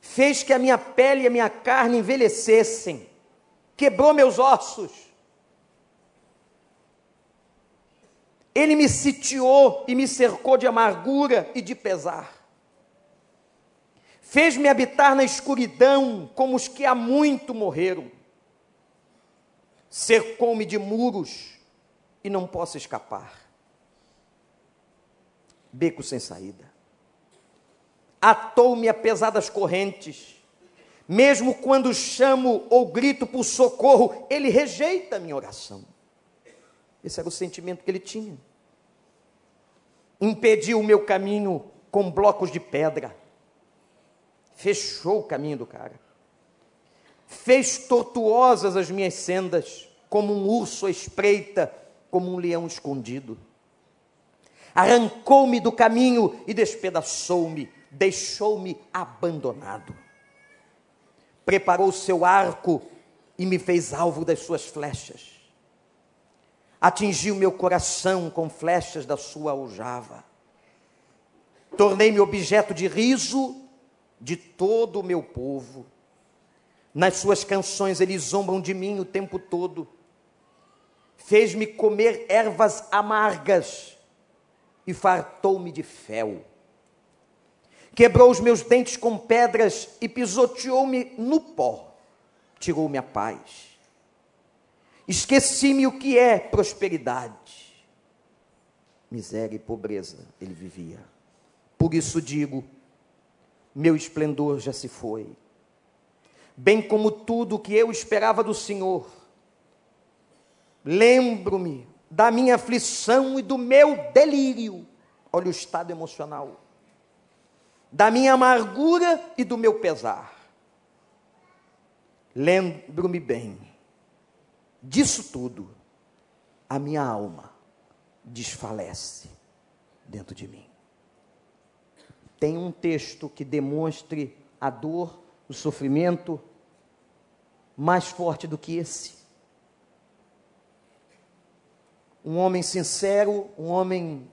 Fez que a minha pele e a minha carne envelhecessem, quebrou meus ossos. Ele me sitiou e me cercou de amargura e de pesar. Fez-me habitar na escuridão como os que há muito morreram. Cercou-me de muros e não posso escapar. Beco sem saída. Atou-me a pesadas correntes. Mesmo quando chamo ou grito por socorro, ele rejeita a minha oração. Esse era o sentimento que ele tinha. Impediu o meu caminho com blocos de pedra. Fechou o caminho do cara. Fez tortuosas as minhas sendas, como um urso à espreita como um leão escondido. Arrancou-me do caminho e despedaçou-me, deixou-me abandonado. Preparou seu arco e me fez alvo das suas flechas. Atingiu meu coração com flechas da sua aljava. Tornei-me objeto de riso de todo o meu povo. Nas suas canções eles zombam de mim o tempo todo fez-me comer ervas amargas e fartou-me de fel. Quebrou os meus dentes com pedras e pisoteou-me no pó, tirou-me a paz. Esqueci-me o que é prosperidade. Miséria e pobreza ele vivia. Por isso digo: meu esplendor já se foi, bem como tudo o que eu esperava do Senhor Lembro-me da minha aflição e do meu delírio. Olha o estado emocional. Da minha amargura e do meu pesar. Lembro-me bem disso tudo. A minha alma desfalece dentro de mim. Tem um texto que demonstre a dor, o sofrimento mais forte do que esse um homem sincero, um homem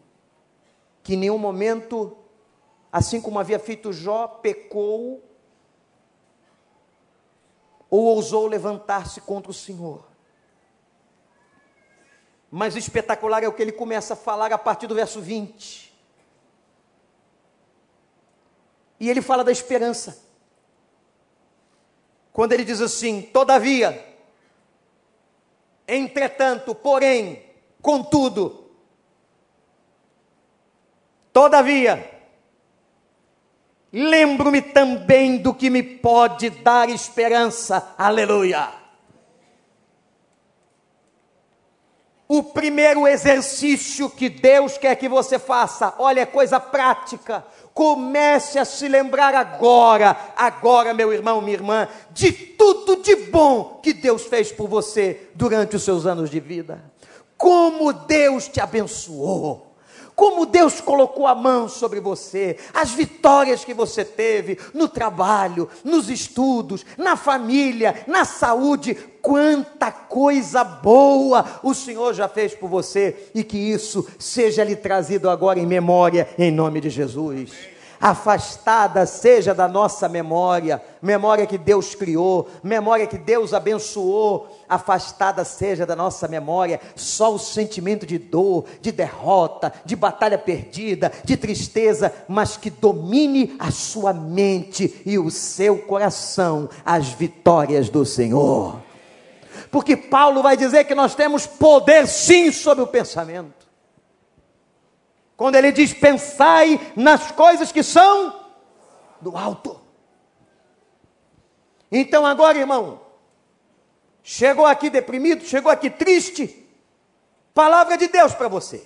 que em nenhum momento, assim como havia feito Jó, pecou ou ousou levantar-se contra o Senhor. Mas espetacular é o que ele começa a falar a partir do verso 20. E ele fala da esperança. Quando ele diz assim: Todavia, entretanto, porém, Contudo, todavia, lembro-me também do que me pode dar esperança. Aleluia. O primeiro exercício que Deus quer que você faça, olha, é coisa prática. Comece a se lembrar agora, agora, meu irmão, minha irmã, de tudo de bom que Deus fez por você durante os seus anos de vida como Deus te abençoou como Deus colocou a mão sobre você, as vitórias que você teve no trabalho, nos estudos, na família, na saúde, quanta coisa boa o Senhor já fez por você e que isso seja lhe trazido agora em memória, em nome de Jesus afastada seja da nossa memória, memória que Deus criou, memória que Deus abençoou, afastada seja da nossa memória só o sentimento de dor, de derrota, de batalha perdida, de tristeza, mas que domine a sua mente e o seu coração as vitórias do Senhor. Porque Paulo vai dizer que nós temos poder sim sobre o pensamento. Quando ele diz: pensai nas coisas que são do alto. Então, agora, irmão, chegou aqui deprimido, chegou aqui triste, palavra de Deus para você.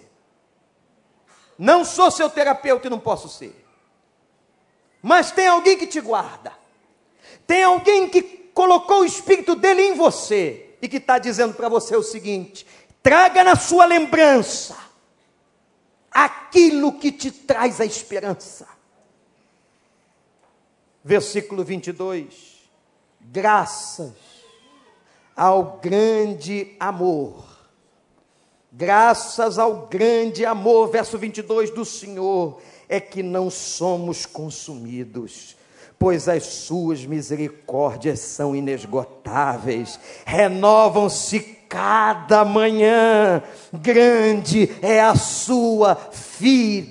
Não sou seu terapeuta e não posso ser. Mas tem alguém que te guarda. Tem alguém que colocou o espírito dele em você e que está dizendo para você o seguinte: traga na sua lembrança aquilo que te traz a esperança. Versículo 22. Graças ao grande amor. Graças ao grande amor, verso 22 do Senhor, é que não somos consumidos pois as suas misericórdias são inesgotáveis, renovam-se cada manhã, grande é a sua fidelidade.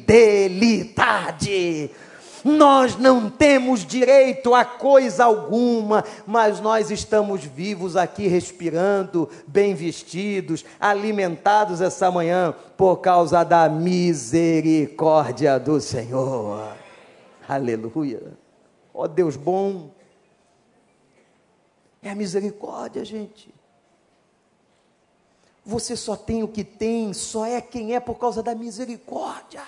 Nós não temos direito a coisa alguma, mas nós estamos vivos aqui, respirando, bem vestidos, alimentados essa manhã, por causa da misericórdia do Senhor. Aleluia. Ó oh, Deus bom. É a misericórdia, gente. Você só tem o que tem, só é quem é por causa da misericórdia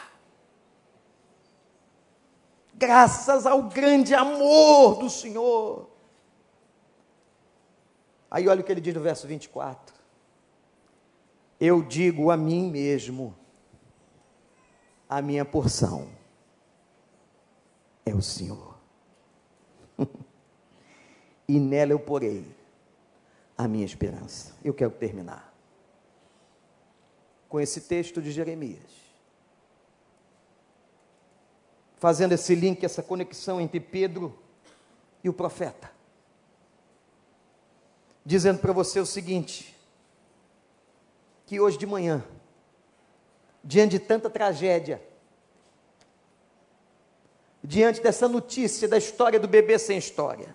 graças ao grande amor do Senhor. Aí olha o que ele diz no verso 24: Eu digo a mim mesmo, a minha porção é o Senhor, e nela eu porei a minha esperança. Eu quero terminar com esse texto de Jeremias fazendo esse link, essa conexão entre Pedro e o profeta. Dizendo para você o seguinte: que hoje de manhã, diante de tanta tragédia, diante dessa notícia da história do bebê sem história,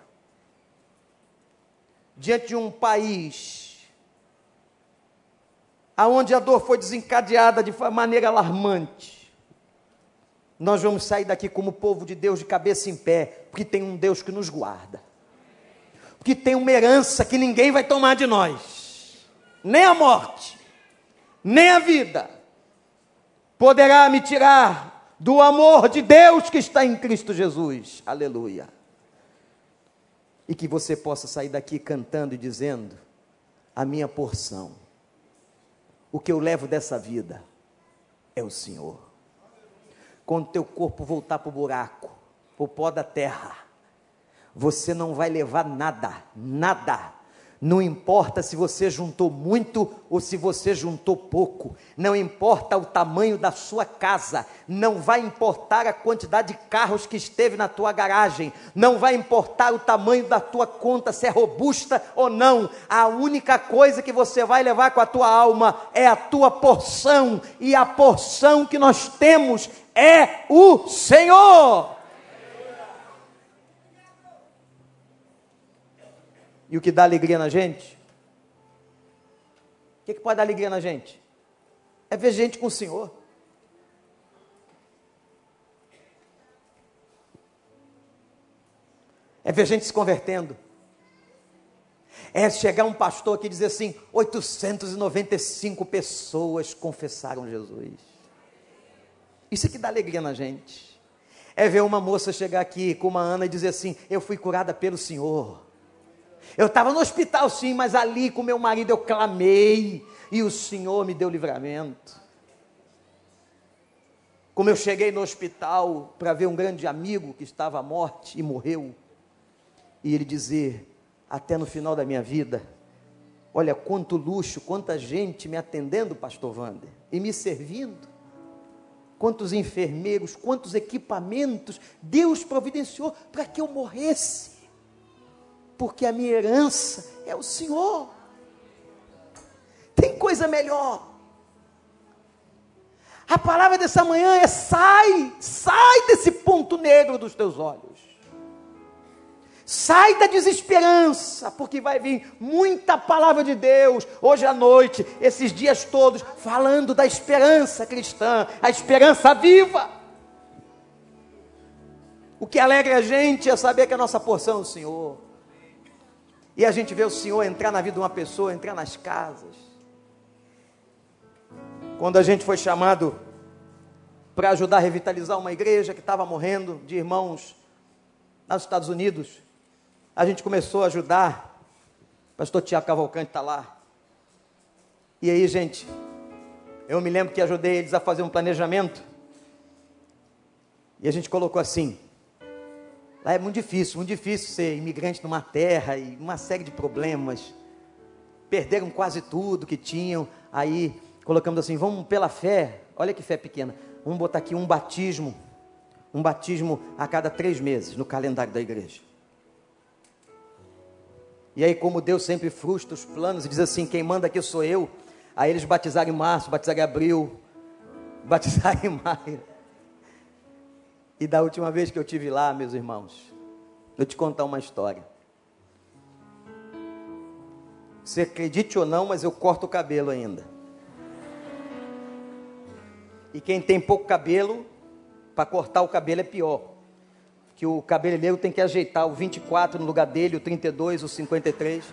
diante de um país aonde a dor foi desencadeada de maneira alarmante, nós vamos sair daqui como povo de Deus de cabeça em pé, porque tem um Deus que nos guarda, porque tem uma herança que ninguém vai tomar de nós, nem a morte, nem a vida, poderá me tirar do amor de Deus que está em Cristo Jesus, aleluia. E que você possa sair daqui cantando e dizendo: a minha porção, o que eu levo dessa vida é o Senhor quando teu corpo voltar para o buraco, para o pó da terra, você não vai levar nada, nada. Não importa se você juntou muito ou se você juntou pouco, não importa o tamanho da sua casa, não vai importar a quantidade de carros que esteve na tua garagem, não vai importar o tamanho da tua conta, se é robusta ou não, a única coisa que você vai levar com a tua alma é a tua porção, e a porção que nós temos é o Senhor. E o que dá alegria na gente? O que, que pode dar alegria na gente? É ver gente com o Senhor. É ver gente se convertendo. É chegar um pastor aqui e dizer assim: 895 pessoas confessaram Jesus. Isso é que dá alegria na gente. É ver uma moça chegar aqui com uma Ana e dizer assim: Eu fui curada pelo Senhor. Eu estava no hospital sim, mas ali com meu marido eu clamei e o Senhor me deu livramento. Como eu cheguei no hospital para ver um grande amigo que estava à morte e morreu, e ele dizer, até no final da minha vida, olha quanto luxo, quanta gente me atendendo, pastor Wander, e me servindo quantos enfermeiros, quantos equipamentos Deus providenciou para que eu morresse. Porque a minha herança é o Senhor. Tem coisa melhor. A palavra dessa manhã é: sai, sai desse ponto negro dos teus olhos. Sai da desesperança, porque vai vir muita palavra de Deus hoje à noite, esses dias todos, falando da esperança cristã, a esperança viva. O que alegra a gente é saber que a nossa porção é o Senhor. E a gente vê o Senhor entrar na vida de uma pessoa, entrar nas casas. Quando a gente foi chamado para ajudar a revitalizar uma igreja que estava morrendo de irmãos nos Estados Unidos, a gente começou a ajudar. O pastor Tiago Cavalcante está lá. E aí, gente, eu me lembro que ajudei eles a fazer um planejamento. E a gente colocou assim: lá é muito difícil, muito difícil ser imigrante numa terra e uma série de problemas. Perderam quase tudo que tinham. Aí colocamos assim: vamos pela fé. Olha que fé pequena. Vamos botar aqui um batismo. Um batismo a cada três meses no calendário da igreja. E aí, como Deus sempre frustra os planos e diz assim: quem manda aqui sou eu. Aí eles batizaram em março, batizaram em abril, batizaram em maio. E da última vez que eu tive lá, meus irmãos, eu te contar uma história. Você acredite ou não, mas eu corto o cabelo ainda. E quem tem pouco cabelo, para cortar o cabelo é pior que o cabeleireiro tem que ajeitar o 24 no lugar dele, o 32, o 53.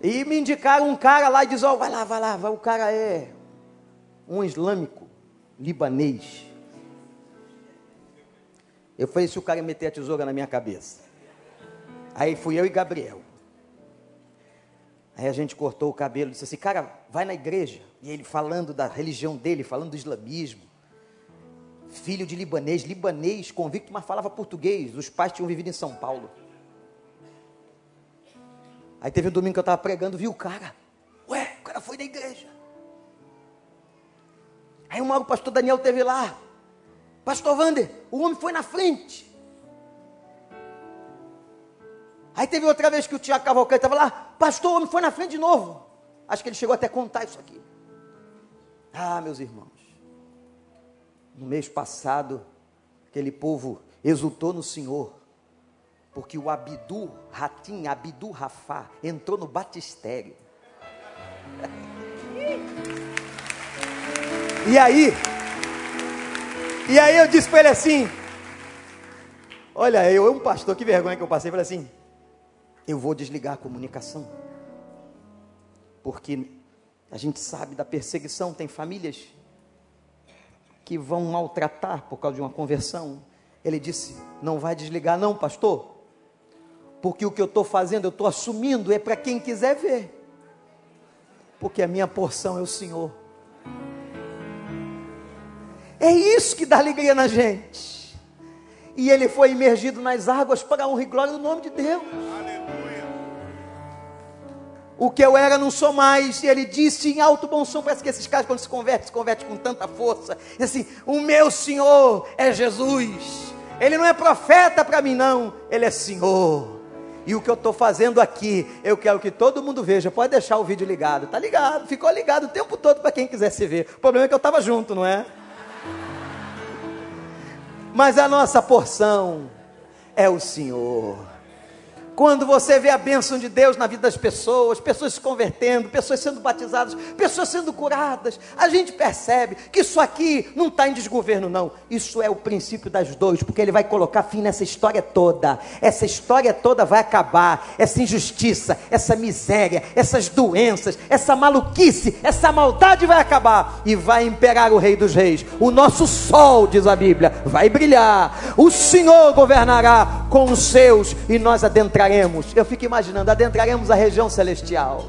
E me indicaram um cara lá e diz: Ó, oh, vai lá, vai lá, vai. o cara é um islâmico libanês. Eu falei: se o cara meter a tesoura na minha cabeça. Aí fui eu e Gabriel. Aí a gente cortou o cabelo e disse assim: cara, vai na igreja. E ele falando da religião dele, falando do islamismo filho de libanês, libanês convicto, mas falava português. Os pais tinham vivido em São Paulo. Aí teve um domingo que eu estava pregando, viu o cara. Ué, o cara foi da igreja. Aí uma hora o pastor Daniel teve lá. Pastor Wander, o homem foi na frente. Aí teve outra vez que o Tiago Cavalcante estava lá. Pastor, o homem foi na frente de novo. Acho que ele chegou até a contar isso aqui. Ah, meus irmãos. No mês passado, aquele povo exultou no Senhor, porque o Abidu Ratim, Abidu Rafá, entrou no batistério. E aí, e aí eu disse para ele assim: Olha, eu, um pastor, que vergonha que eu passei. Falei assim: Eu vou desligar a comunicação, porque a gente sabe da perseguição, tem famílias que vão maltratar por causa de uma conversão. Ele disse: Não vai desligar, não, pastor, porque o que eu estou fazendo, eu estou assumindo, é para quem quiser ver, porque a minha porção é o Senhor. É isso que dá alegria na gente. E ele foi imergido nas águas para a honra e glória do nome de Deus. O que eu era não sou mais. E ele disse em alto bom som, parece que esses caras quando se convertem, se convertem com tanta força. E assim, o meu Senhor é Jesus. Ele não é profeta para mim não, ele é Senhor. E o que eu estou fazendo aqui, eu quero que todo mundo veja. Pode deixar o vídeo ligado. Tá ligado, ficou ligado o tempo todo para quem quisesse ver. O problema é que eu estava junto, não é? Mas a nossa porção é o Senhor. Quando você vê a bênção de Deus na vida das pessoas, pessoas se convertendo, pessoas sendo batizadas, pessoas sendo curadas, a gente percebe que isso aqui não está em desgoverno, não. Isso é o princípio das dores, porque ele vai colocar fim nessa história toda. Essa história toda vai acabar. Essa injustiça, essa miséria, essas doenças, essa maluquice, essa maldade vai acabar e vai imperar o Rei dos Reis. O nosso sol, diz a Bíblia, vai brilhar. O Senhor governará com os seus e nós adentraremos adentraremos, eu fico imaginando, adentraremos a região celestial.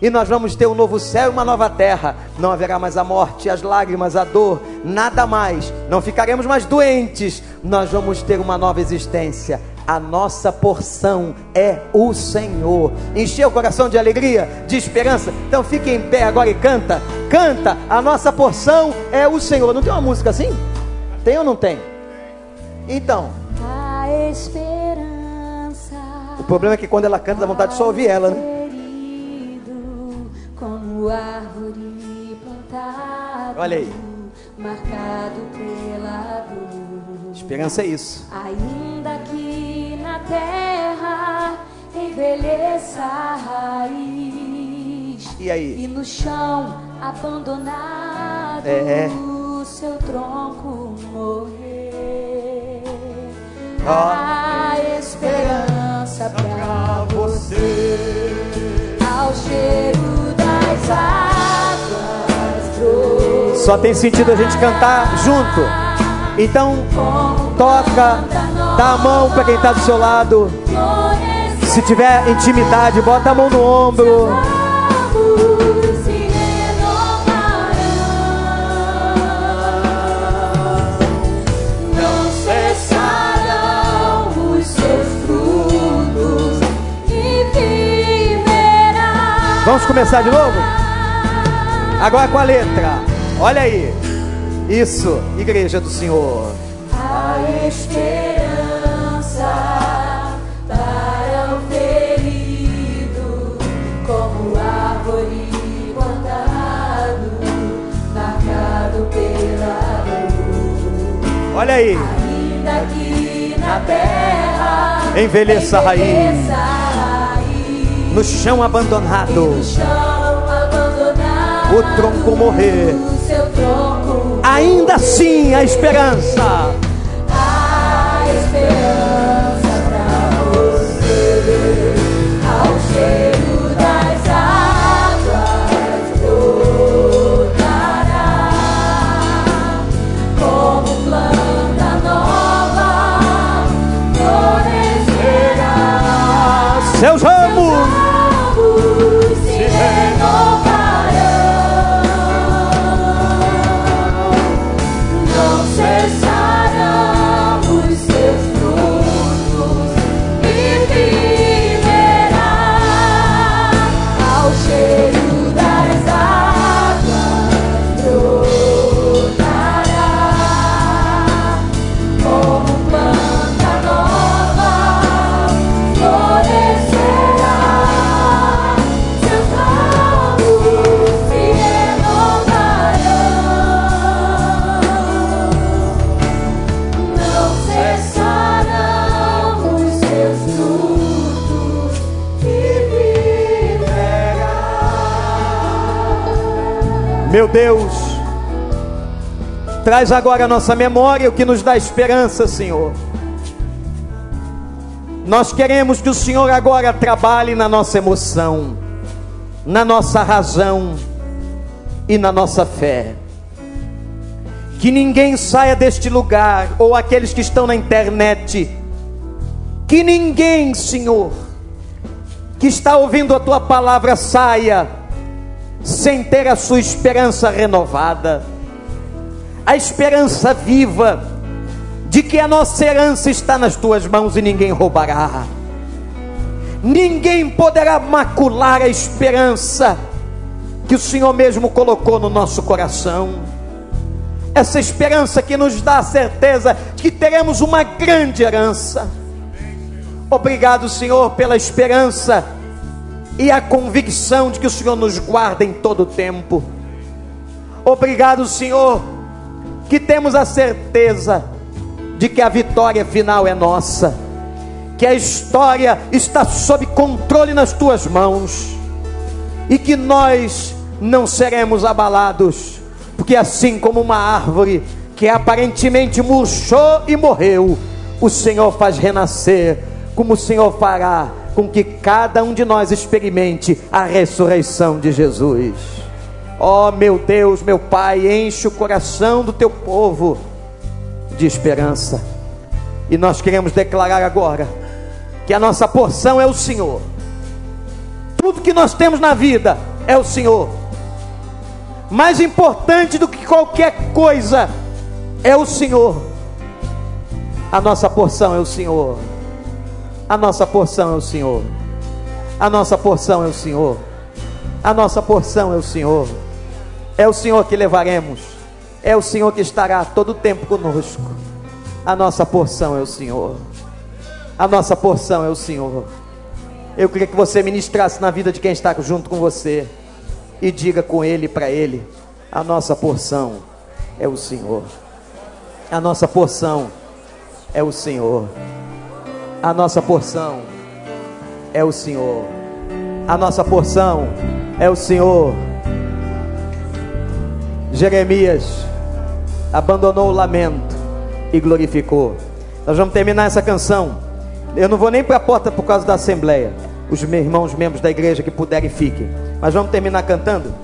E nós vamos ter um novo céu e uma nova terra. Não haverá mais a morte, as lágrimas, a dor, nada mais. Não ficaremos mais doentes. Nós vamos ter uma nova existência. A nossa porção é o Senhor. Encheu o coração de alegria, de esperança. Então fique em pé agora e canta. Canta. A nossa porção é o Senhor. Não tem uma música assim? Tem ou não tem? Então. A esperança o problema é que quando ela canta, dá vontade de só ouvir ela, né? Como árvore plantada, Olha aí. Marcado pela dor. Esperança é isso. Ainda que na terra envelheça a raiz. E aí? E no chão abandonado, é. o seu tronco morrer. Oh. A esperança graça pra você. Ao cheiro das águas. Só tem sentido a gente cantar junto. Então, toca, dá a mão para quem está do seu lado. Se tiver intimidade, bota a mão no ombro. Vamos começar de novo? Agora com a letra. Olha aí. Isso, igreja do Senhor. A esperança para o ferido, como árvore plantado, marcado pela luz. Olha aí. Ainda que na terra Envelheça a raiz. No chão abandonado. O tronco morrer. Ainda assim a esperança. A esperança pra você, ao cheiro das águas brotará, como planta nova, florescerá. Seus. Ramos Deus, traz agora a nossa memória o que nos dá esperança, Senhor. Nós queremos que o Senhor agora trabalhe na nossa emoção, na nossa razão e na nossa fé. Que ninguém saia deste lugar, ou aqueles que estão na internet, que ninguém, Senhor, que está ouvindo a tua palavra saia sem ter a sua esperança renovada, a esperança viva de que a nossa herança está nas tuas mãos e ninguém roubará. Ninguém poderá macular a esperança que o Senhor mesmo colocou no nosso coração. Essa esperança que nos dá a certeza de que teremos uma grande herança. Obrigado, Senhor, pela esperança e a convicção de que o Senhor nos guarda em todo o tempo. Obrigado, Senhor, que temos a certeza de que a vitória final é nossa, que a história está sob controle nas tuas mãos e que nós não seremos abalados, porque assim como uma árvore que aparentemente murchou e morreu, o Senhor faz renascer, como o Senhor fará com que cada um de nós experimente a ressurreição de Jesus. Ó oh, meu Deus, meu Pai, enche o coração do teu povo de esperança. E nós queremos declarar agora que a nossa porção é o Senhor. Tudo que nós temos na vida é o Senhor. Mais importante do que qualquer coisa é o Senhor. A nossa porção é o Senhor. A nossa porção é o Senhor. A nossa porção é o Senhor. A nossa porção é o Senhor. É o Senhor que levaremos. É o Senhor que estará todo o tempo conosco. A nossa porção é o Senhor. A nossa porção é o Senhor. Eu queria que você ministrasse na vida de quem está junto com você e diga com ele para ele: a nossa porção é o Senhor. A nossa porção é o Senhor. A nossa porção é o Senhor. A nossa porção é o Senhor. Jeremias abandonou o lamento e glorificou. Nós vamos terminar essa canção. Eu não vou nem para a porta por causa da assembleia. Os meus irmãos, membros da igreja que puderem, fiquem. Mas vamos terminar cantando.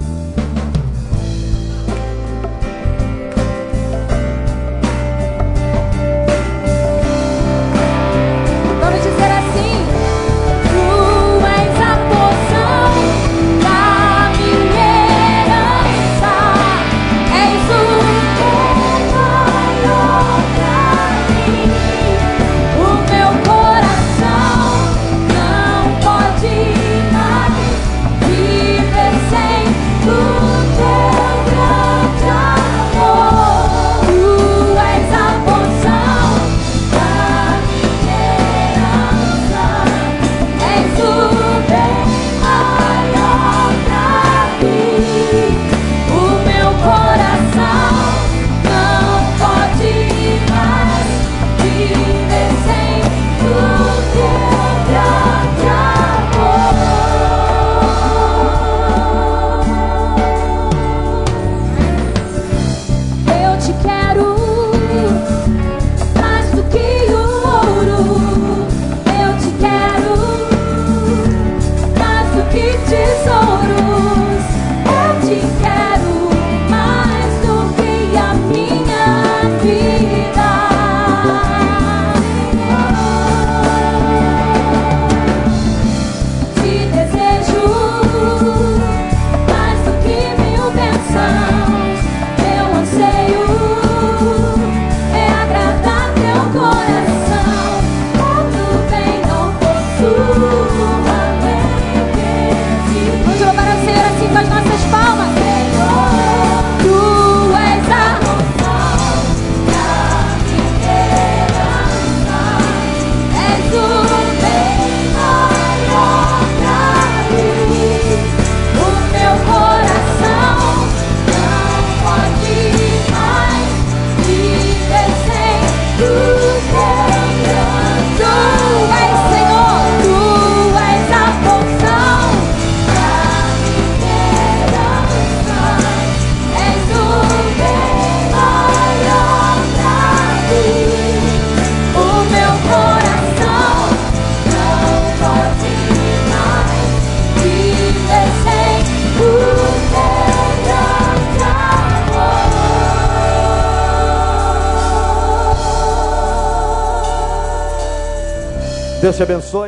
Te abençoe.